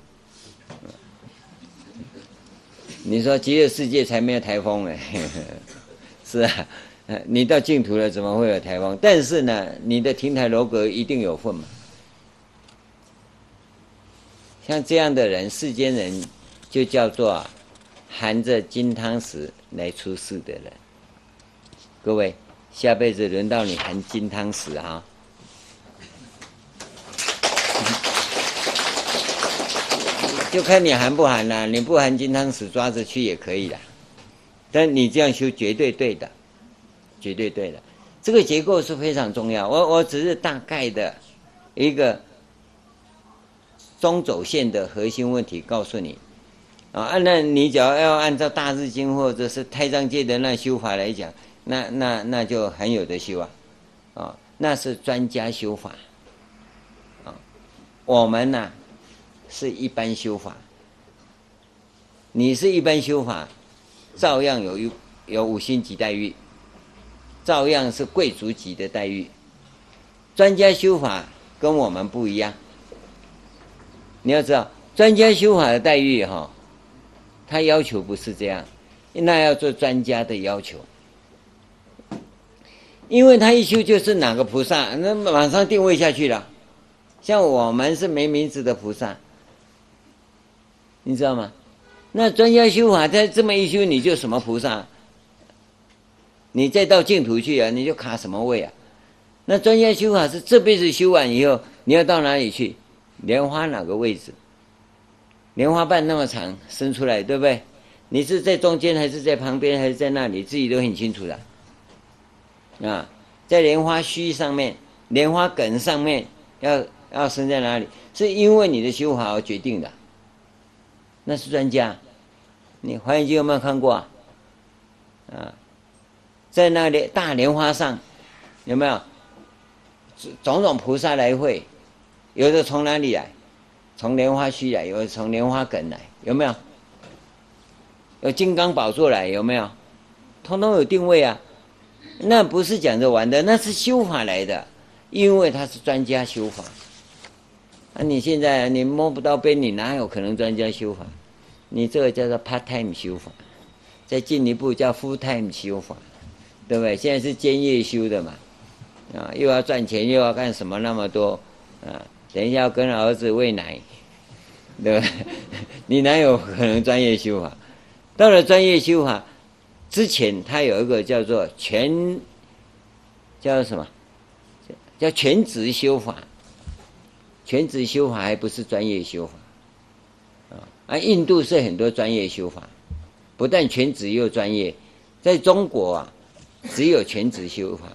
你说极乐世界才没有台风呢？是啊，你到净土了怎么会有台风？但是呢，你的亭台楼阁一定有份嘛。像这样的人，世间人就叫做含着金汤匙来出世的人。各位，下辈子轮到你含金汤匙哈，就看你含不含了。你不含金汤匙，抓着去也可以的。但你这样修绝对对的，绝对对的。这个结构是非常重要。我我只是大概的一个。中轴线的核心问题告诉你，啊，按那你只要要按照大日经或者是太上界的那修法来讲，那那那就很有的修啊，啊，那是专家修法，啊，我们呢是一般修法，你是一般修法，照样有有五星级待遇，照样是贵族级的待遇，专家修法跟我们不一样。你要知道，专家修法的待遇哈，他要求不是这样，那要做专家的要求，因为他一修就是哪个菩萨，那马上定位下去了。像我们是没名字的菩萨，你知道吗？那专家修法，他这么一修，你就什么菩萨？你再到净土去啊，你就卡什么位啊？那专家修法是这辈子修完以后，你要到哪里去？莲花哪个位置？莲花瓣那么长伸出来，对不对？你是在中间还是在旁边还是在那里？自己都很清楚的。啊，在莲花须上面，莲花梗上面要要伸在哪里？是因为你的修法而决定的。那是专家。你《华严经》有没有看过啊？啊，在那里大莲花上有没有种种菩萨来会？有的从哪里来？从莲花须来，有的从莲花梗来，有没有？有金刚宝座来，有没有？通通有定位啊！那不是讲着玩的，那是修法来的，因为他是专家修法。啊，你现在你摸不到边，你哪有可能专家修法？你这个叫做 part time 修法，再进一步叫 full time 修法，对不对？现在是兼业修的嘛，啊，又要赚钱又要干什么那么多，啊，等一下要跟儿子喂奶，对不对？你哪有可能专业修法？到了专业修法之前，他有一个叫做全，叫什么？叫全职修法。全职修法还不是专业修法，啊，而印度是很多专业修法，不但全职又专业，在中国啊，只有全职修法，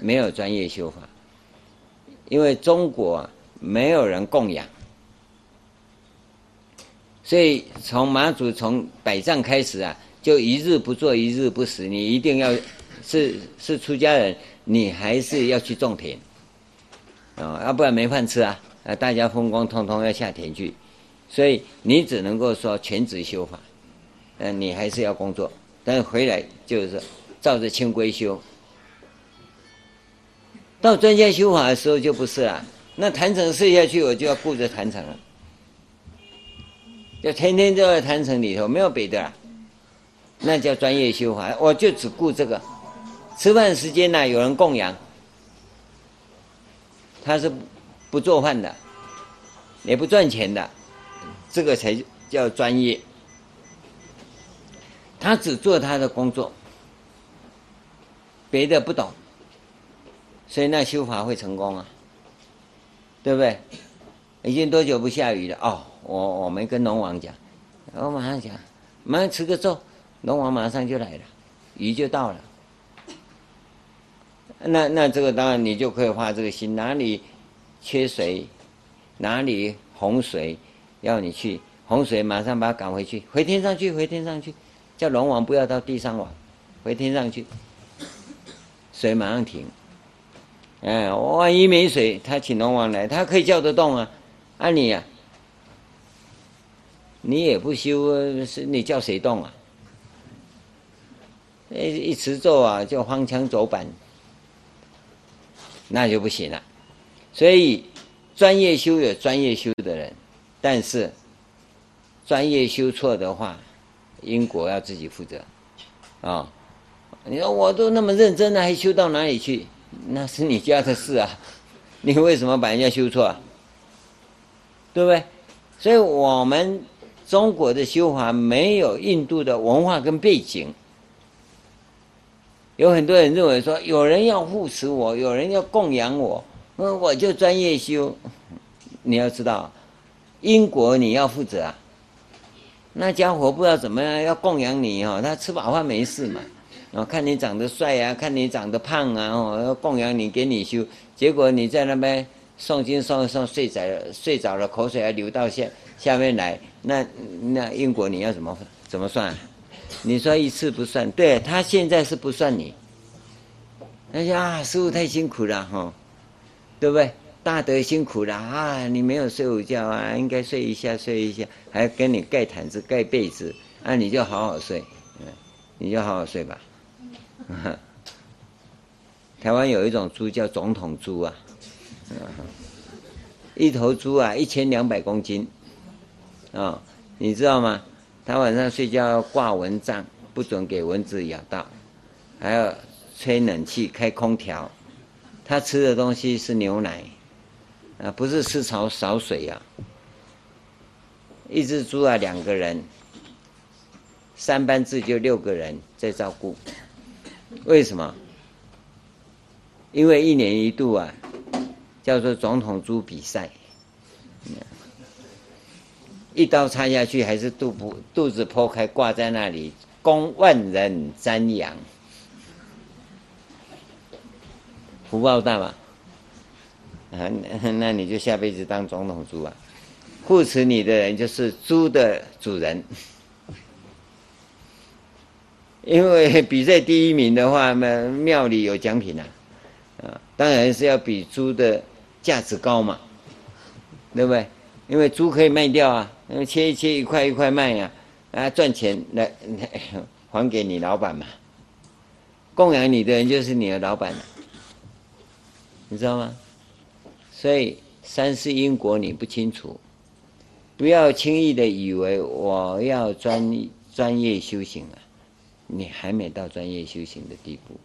没有专业修法，因为中国啊没有人供养，所以从马祖从百丈开始啊，就一日不做一日不食，你一定要是是出家人，你还是要去种田，啊，要不然没饭吃啊。啊，大家风光通通要下田去，所以你只能够说全职修法，嗯，你还是要工作，但是回来就是照着清规修。到专家修法的时候就不是了，那坛城设下去，我就要顾着坛城了，就天天都在坛城里头，没有别的了，那叫专业修法，我就只顾这个，吃饭时间呢，有人供养，他是。不做饭的，也不赚钱的，这个才叫专业。他只做他的工作，别的不懂，所以那修法会成功啊，对不对？已经多久不下雨了？哦，我我们跟龙王讲，我马上讲，马上持个咒，龙王马上就来了，雨就到了。那那这个当然你就可以画这个心，哪里？缺水，哪里洪水，要你去洪水，马上把它赶回去，回天上去，回天上去，叫龙王不要到地上玩，回天上去，水马上停。哎，万一没水，他请龙王来，他可以叫得动啊。按你呀，你也不修，是你叫谁动啊？一一持咒啊，就荒腔走板，那就不行了。所以，专业修有专业修的人，但是专业修错的话，因果要自己负责。啊、你说我都那么认真了，还修到哪里去？那是你家的事啊，你为什么把人家修错啊？对不对？所以我们中国的修法没有印度的文化跟背景。有很多人认为说，有人要护持我，有人要供养我。那，我就专业修，你要知道，因果你要负责啊。那家伙不知道怎么样要供养你哦，他吃饱饭没事嘛，哦，看你长得帅啊，看你长得胖啊，哦，要供养你给你修，结果你在那边诵经诵诵睡着了，睡着了，口水还流到下下面来，那那因果你要怎么怎么算？你说一次不算，对他现在是不算你。哎呀，师傅太辛苦了哈。对不对？大德辛苦了啊！你没有睡午觉啊，应该睡一下，睡一下，还给你盖毯子、盖被子，啊，你就好好睡，嗯，你就好好睡吧。台湾有一种猪叫总统猪啊，一头猪啊，一千两百公斤，啊、哦，你知道吗？他晚上睡觉要挂蚊帐，不准给蚊子咬到，还要吹冷气、开空调。他吃的东西是牛奶，啊，不是吃草少水呀、啊。一只猪啊，两个人，三班制就六个人在照顾。为什么？因为一年一度啊，叫做总统猪比赛，一刀插下去还是肚不肚子剖开挂在那里，供万人瞻仰。福报大嘛，啊，那你就下辈子当总统猪啊，护持你的人就是猪的主人，因为比赛第一名的话，那庙里有奖品啊，啊，当然是要比猪的价值高嘛，对不对？因为猪可以卖掉啊，因为切一切一块一块卖呀，啊，赚钱来来 还给你老板嘛。供养你的人就是你的老板了，你知道吗？所以三世因果你不清楚，不要轻易的以为我要专专业修行啊，你还没到专业修行的地步。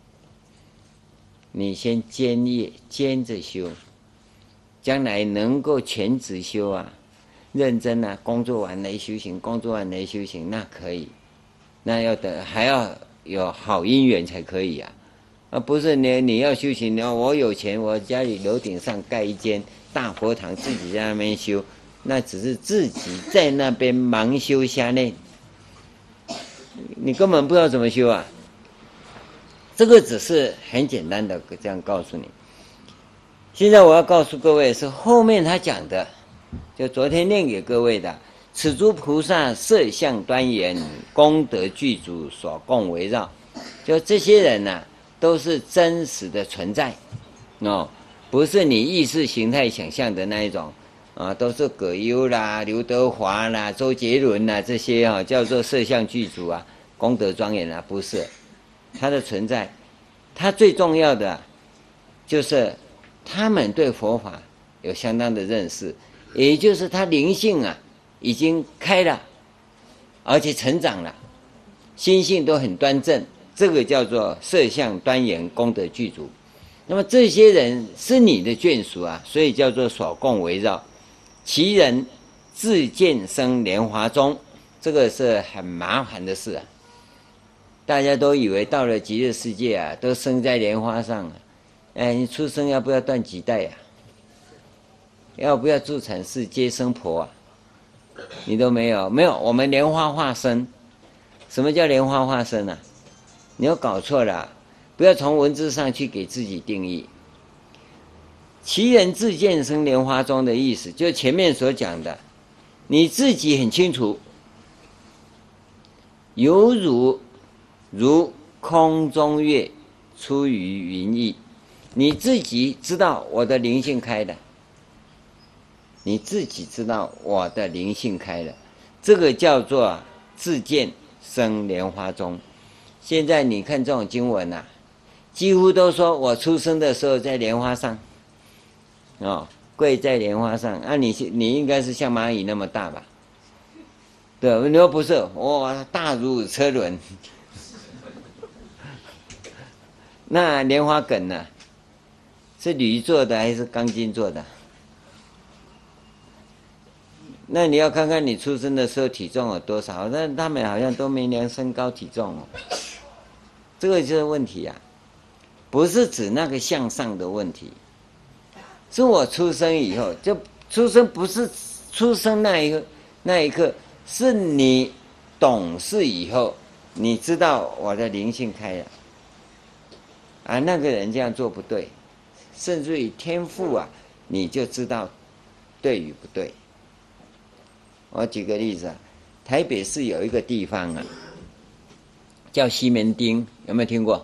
你先兼业兼着修，将来能够全职修啊，认真啊，工作完来修行，工作完来修行，那可以，那要等还要有好因缘才可以啊，啊不是你你要修行，你要我有钱，我家里楼顶上盖一间大佛堂，自己在那边修，那只是自己在那边盲修瞎练，你根本不知道怎么修啊。这个只是很简单的这样告诉你。现在我要告诉各位是后面他讲的，就昨天念给各位的，此诸菩萨色相端严，功德具足，所共围绕。就这些人呐、都是真实的存在，哦，不是你意识形态想象的那一种啊，都是葛优啦、刘德华啦、周杰伦啦这些啊，叫做色相具足啊，功德庄严啊，不是。他的存在，他最重要的，就是他们对佛法有相当的认识，也就是他灵性啊已经开了，而且成长了，心性都很端正，这个叫做色相端严，功德具足。那么这些人是你的眷属啊，所以叫做所共围绕。其人自见生莲花中，这个是很麻烦的事啊。大家都以为到了极乐世界啊，都生在莲花上，哎，你出生要不要断脐带呀？要不要助产士接生婆啊？你都没有，没有。我们莲花化身，什么叫莲花化身啊？你又搞错了，不要从文字上去给自己定义。其人自见生莲花中的意思，就前面所讲的，你自己很清楚，犹如。如空中月出于云翳，你自己知道我的灵性开的，你自己知道我的灵性开的，这个叫做自见生莲花中。现在你看这种经文呐、几乎都说我出生的时候在莲花上，哦，跪在莲花上。啊你，你应该是像蚂蚁那么大吧？对，你说不是，哇，大如车轮。那莲花梗呢？是铝做的还是钢筋做的？那你要看看你出生的时候体重有多少？那他们好像都没量身高体重哦。这个就是问题、啊，不是指那个向上的问题，是我出生以后就出生，不是出生那一个那一刻，是你懂事以后，你知道我的灵性开了。啊，那个人这样做不对，甚至于天赋啊，你就知道对与不对。我举个例子啊，台北市有一个地方啊，叫西门町，有没有听过？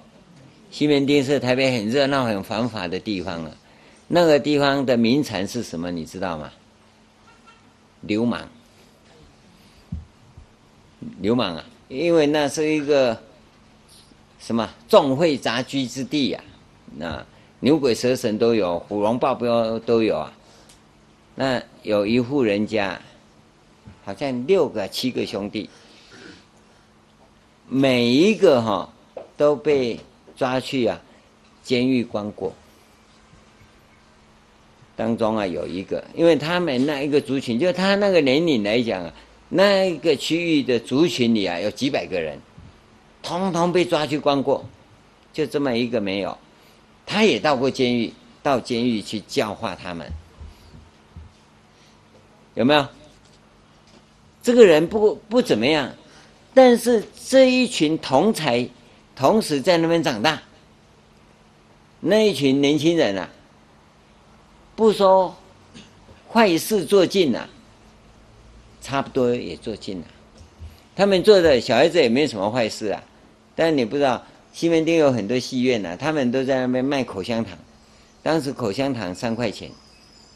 西门町是台北很热闹、很繁华的地方啊。那个地方的名产是什么？你知道吗？流氓，流氓啊，因为那是一个。什么众会杂居之地呀、啊？那牛鬼蛇神都有，虎龙豹彪都有啊。那有一户人家，好像六个七个兄弟，每一个哈都被抓去啊监狱关过。当中啊有一个，因为他们那一个族群，就他那个年龄来讲啊，那一个区域的族群里啊有几百个人。通通被抓去关过，就这么一个没有，他也到过监狱，到监狱去教化他们，有没有？这个人不不怎么样，但是这一群同才同时在那边长大，那一群年轻人啊，不说坏事做尽了，差不多也做尽了，他们做的小孩子也没什么坏事啊。但你不知道，西门町有很多戏院呐、啊，他们都在那边卖口香糖。当时口香糖三块钱，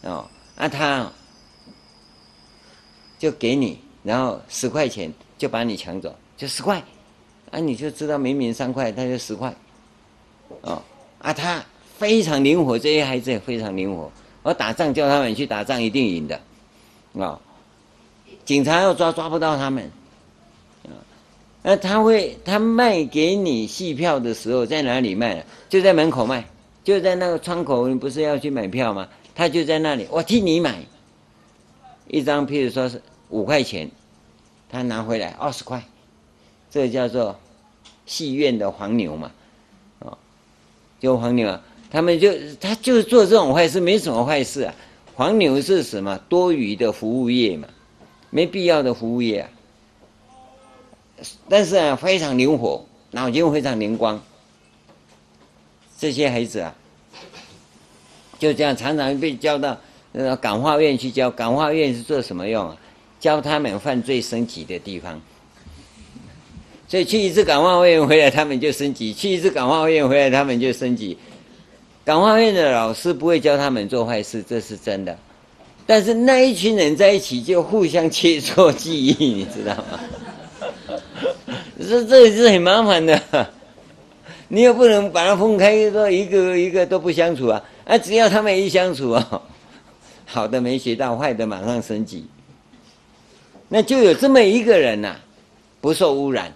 哦，那、啊、他就给你，然后十块钱就把你抢走，就十块，啊，你就知道明明三块，他就十块，哦啊，他非常灵活，这些孩子也非常灵活。我打仗叫他们去打仗，一定赢的，啊、哦，警察要抓抓不到他们，啊，那他会他卖给你戏票的时候在哪里卖？就在门口卖，就在那个窗口，你不是要去买票吗？他就在那里，我替你买，一张，譬如说是五块钱，他拿回来二十块，这叫做戏院的黄牛嘛，啊、哦，就黄牛啊。他们就他就是做这种坏事，没什么坏事啊。黄牛是什么？多余的服务业嘛，没必要的服务业啊。但是啊，非常灵活，脑筋非常灵光。这些孩子啊，就这样常常被叫到那个感化院去教。感化院是做什么用啊？教他们犯罪升级的地方。所以去一次感化院回来，他们就升级；去一次感化院回来，他们就升级。感化院的老师不会教他们做坏事，这是真的。但是那一群人在一起就互相切磋技艺，你知道吗？这这也是很麻烦的。你又不能把它分开，说一个一个都不相处啊！啊，只要他们一相处啊，好的没学到，坏的马上升级。那就有这么一个人呐、不受污染，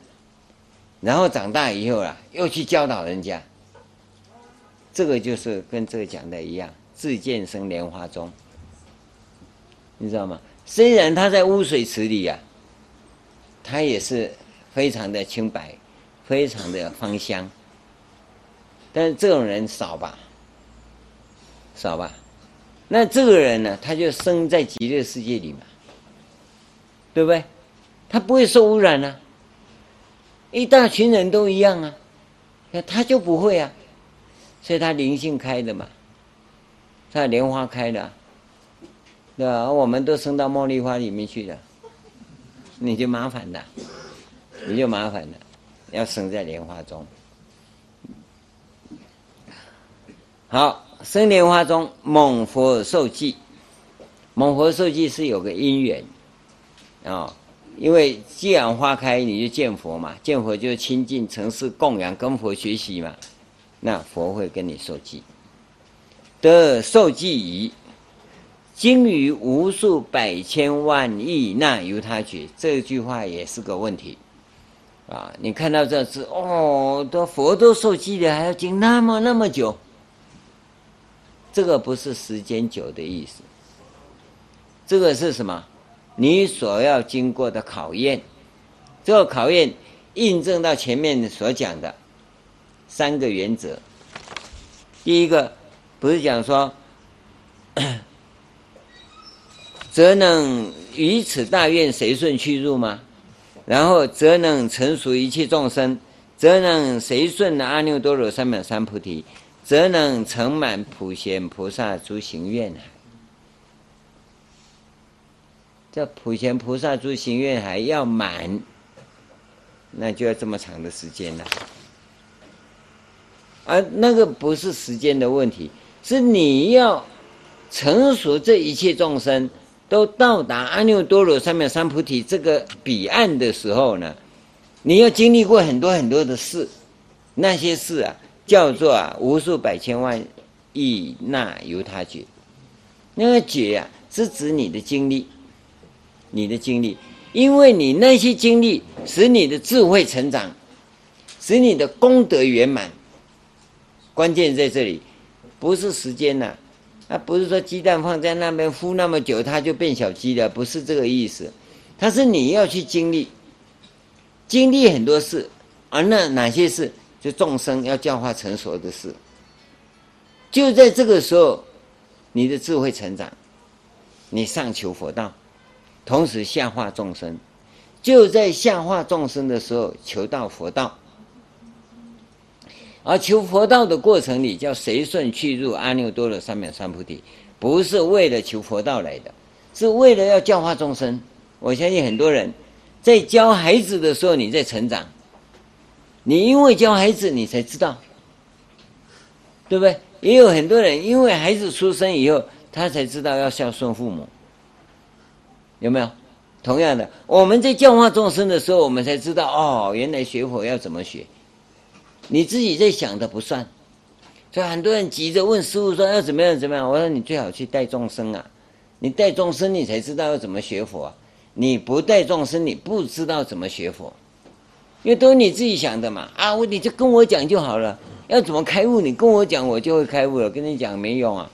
然后长大以后啊，又去教导人家。这个就是跟这个讲的一样，自见生莲花中，你知道吗？虽然他在污水池里呀、啊，他也是非常的清白，非常的芳香，但是这种人少吧，少吧。那这个人呢，他就生在极乐世界里嘛，对不对？他不会受污染啊，一大群人都一样啊，那他就不会啊。所以它灵性开的嘛，它莲花开的，对吧？我们都升到茉莉花里面去了，你就麻烦了，你就麻烦了，要生在莲花中。好，生莲花中，蒙佛受记，蒙佛受记是有个因缘啊、因为既然花开，你就见佛嘛，见佛就亲近、承事、供养，跟佛学习嘛。那佛会跟你受记，得受记已，经于无数百千万亿那由他取，这句话也是个问题啊！你看到这字哦，都佛都受记了，还要经那么那么久，这个不是时间久的意思，这个是什么？你所要经过的考验，这个考验印证到前面所讲的。三个原则，第一个不是讲说，则能于此大愿随顺去入吗？然后则能成熟一切众生，则能随顺阿耨多罗三藐三菩提，则能成满普贤菩萨诸行愿海。这普贤菩萨诸行愿海要满，那就要这么长的时间了。而那个不是时间的问题，是你要成熟这一切众生都到达阿耨多罗三藐三菩提这个彼岸的时候呢，你要经历过很多很多的事，那些事啊叫做啊无数百千万亿那由他觉，那个觉啊是指你的经历，你的经历，因为你那些经历使你的智慧成长，使你的功德圆满。关键在这里，不是时间呐、啊，啊，不是说鸡蛋放在那边孵那么久，它就变小鸡了，不是这个意思。它是你要去经历，经历很多事，而那哪些事，就众生要教化成熟的事。就在这个时候，你的智慧成长，你上求佛道，同时下化众生，就在下化众生的时候，求到佛道。而求佛道的过程里，叫随顺去入阿耨多罗三藐三菩提，不是为了求佛道来的，是为了要教化众生。我相信很多人在教孩子的时候，你在成长，你因为教孩子，你才知道，对不对？也有很多人因为孩子出生以后，他才知道要孝顺父母，有没有？同样的，我们在教化众生的时候，我们才知道哦，原来学佛要怎么学。你自己在想的不算，所以很多人急着问师父说要怎么样怎么样。我说你最好去带众生啊，你带众生你才知道要怎么学佛啊。你不带众生你不知道怎么学佛，因为都是你自己想的嘛。啊，我你就跟我讲就好了。要怎么开悟？你跟我讲我就会开悟了。跟你讲没用啊，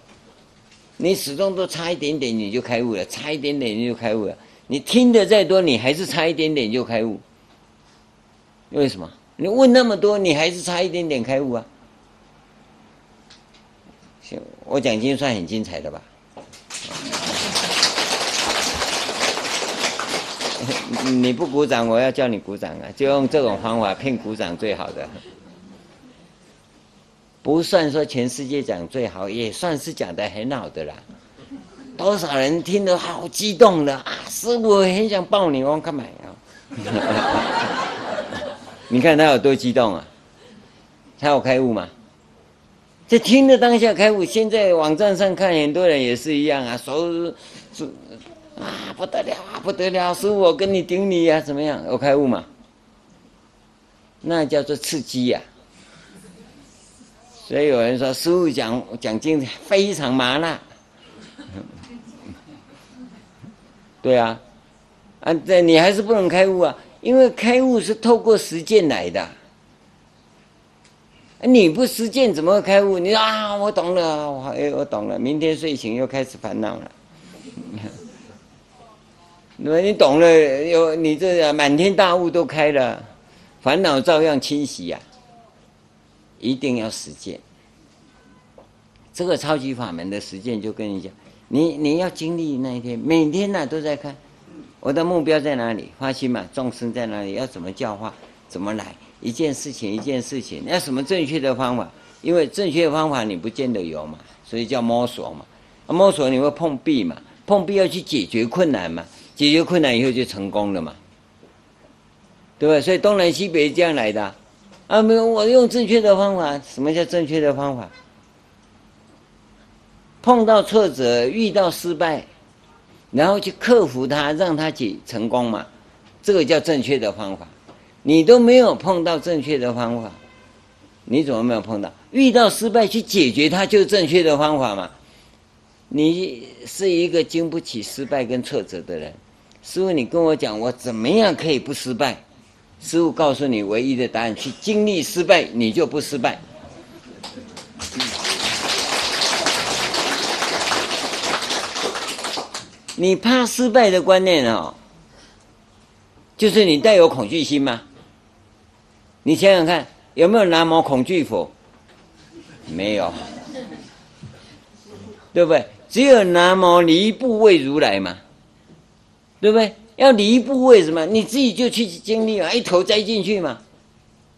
你始终都差一点点你就开悟了，差一点点你就开悟了。你听的再多，你还是差一点点就开悟。为什么？你问那么多，你还是差一点点开悟啊？行，我讲经算很精彩的吧？你不鼓掌，我要叫你鼓掌啊！就用这种方法骗鼓掌最好的，不算说全世界讲最好，也算是讲得很好的啦。多少人听得好激动的啊！师傅，很想抱你，我干嘛呀？你看他有多激动啊！他有开悟吗？这听的当下开悟。现在网站上看，很多人也是一样啊，说说啊不得了啊不得了！师傅，我跟你顶你呀、啊，怎么样？有开悟吗？那叫做刺激呀、啊！所以有人说师傅讲讲经非常麻辣。对啊，啊，这你还是不能开悟啊，因为开悟是透过实践来的。你不实践怎么会开悟？你说啊，我懂了，我哎，我懂了，明天睡醒又开始烦恼了。那么你懂了，有你这满天大雾都开了，烦恼照样侵袭呀、啊。一定要实践，这个超级法门的实践，就跟你讲。你你要经历那一天，每天呢、啊、都在看，我的目标在哪里？发心嘛，众生在哪里？要怎么教化？怎么来？一件事情一件事情，要什么正确的方法？因为正确的方法你不见得有嘛，所以叫摸索嘛。摸索你会碰壁嘛，碰壁要去解决困难嘛，解决困难以后就成功了嘛，对吧？所以东南西北这样来的啊，没有我用正确的方法。什么叫正确的方法？碰到挫折，遇到失败，然后去克服它，让它解成功嘛，这个叫正确的方法。你都没有碰到正确的方法，你怎么没有碰到？遇到失败去解决它，就是正确的方法嘛。你是一个经不起失败跟挫折的人，师傅，你跟我讲，我怎么样可以不失败？师傅告诉你唯一的答案：去经历失败，你就不失败。你怕失败的观念哦，就是你带有恐惧心吗？你想想看，有没有南无恐惧佛？没有，对不对？只有南无离怖畏如来嘛，对不对？要离怖畏什么？你自己就去经历嘛，一头栽进去嘛。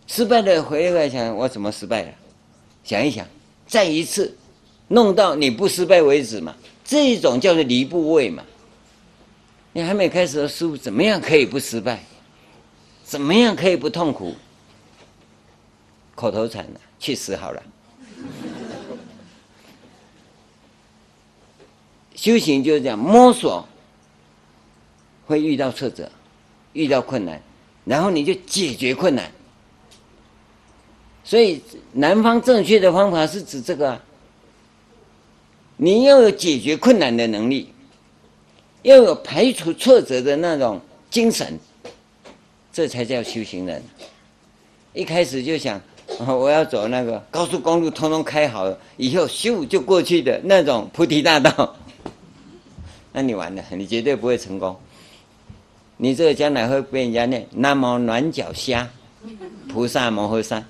失败了回来想，我怎么失败了？想一想，再一次弄到你不失败为止嘛。这种叫做离怖畏嘛。你还没开始的师父，怎么样可以不失败？怎么样可以不痛苦？口头禅了，去死好了。修行就是这样，摸索，会遇到挫折，遇到困难，然后你就解决困难。所以南方正确的方法是指这个，你要有解决困难的能力。要有排除挫折的那种精神，这才叫修行人。一开始就想，我要走那个高速公路，通通开好了，以后咻就过去的那种菩提大道，那你完了，你绝对不会成功。你这个将来会被人家念南无暖脚虾，菩萨摩诃萨。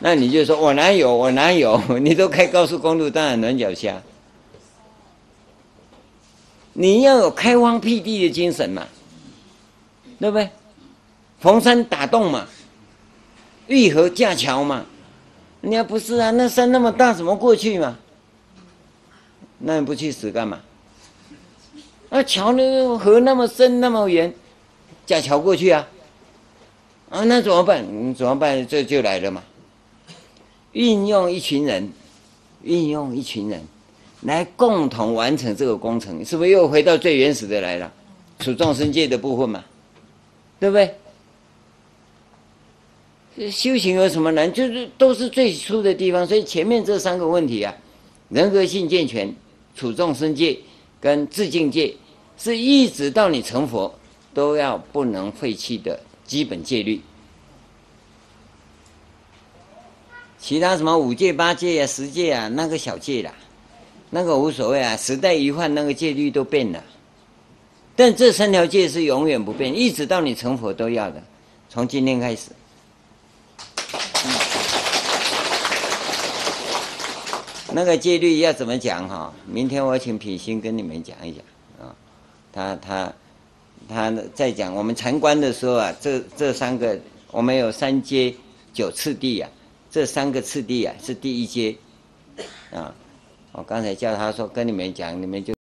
那你就说，我哪有，我哪有？你都开高速公路，当然软脚虾。你要有开荒辟地的精神嘛，对不对？逢山打洞嘛，遇河架桥嘛。你要不是啊，那山那么大，怎么过去嘛？那你不去死干嘛？那桥那河那么深那么远，架桥过去啊？啊，那怎么办？你怎么办？这就来了嘛。运用一群人，运用一群人来共同完成这个工程，是不是又回到最原始的来了？处众生界的部分嘛，对不对？修行有什么难？就是都是最初的地方。所以前面这三个问题啊，人格性健全、处众生界跟自境界，是一直到你成佛都要不能废弃的基本戒律。其他什么五戒、八戒啊、十戒啊，那个小戒啦，那个无所谓啊。时代一换，那个戒律都变了。但这三条戒是永远不变，一直到你成佛都要的。从今天开始，那个戒律要怎么讲哈？明天我请品行跟你们讲一讲啊。他他他在讲我们禅观的时候啊，这这三个我们有三阶九次第啊。这三个次第啊，是第一阶，啊，我刚才叫他说跟你们讲，你们就。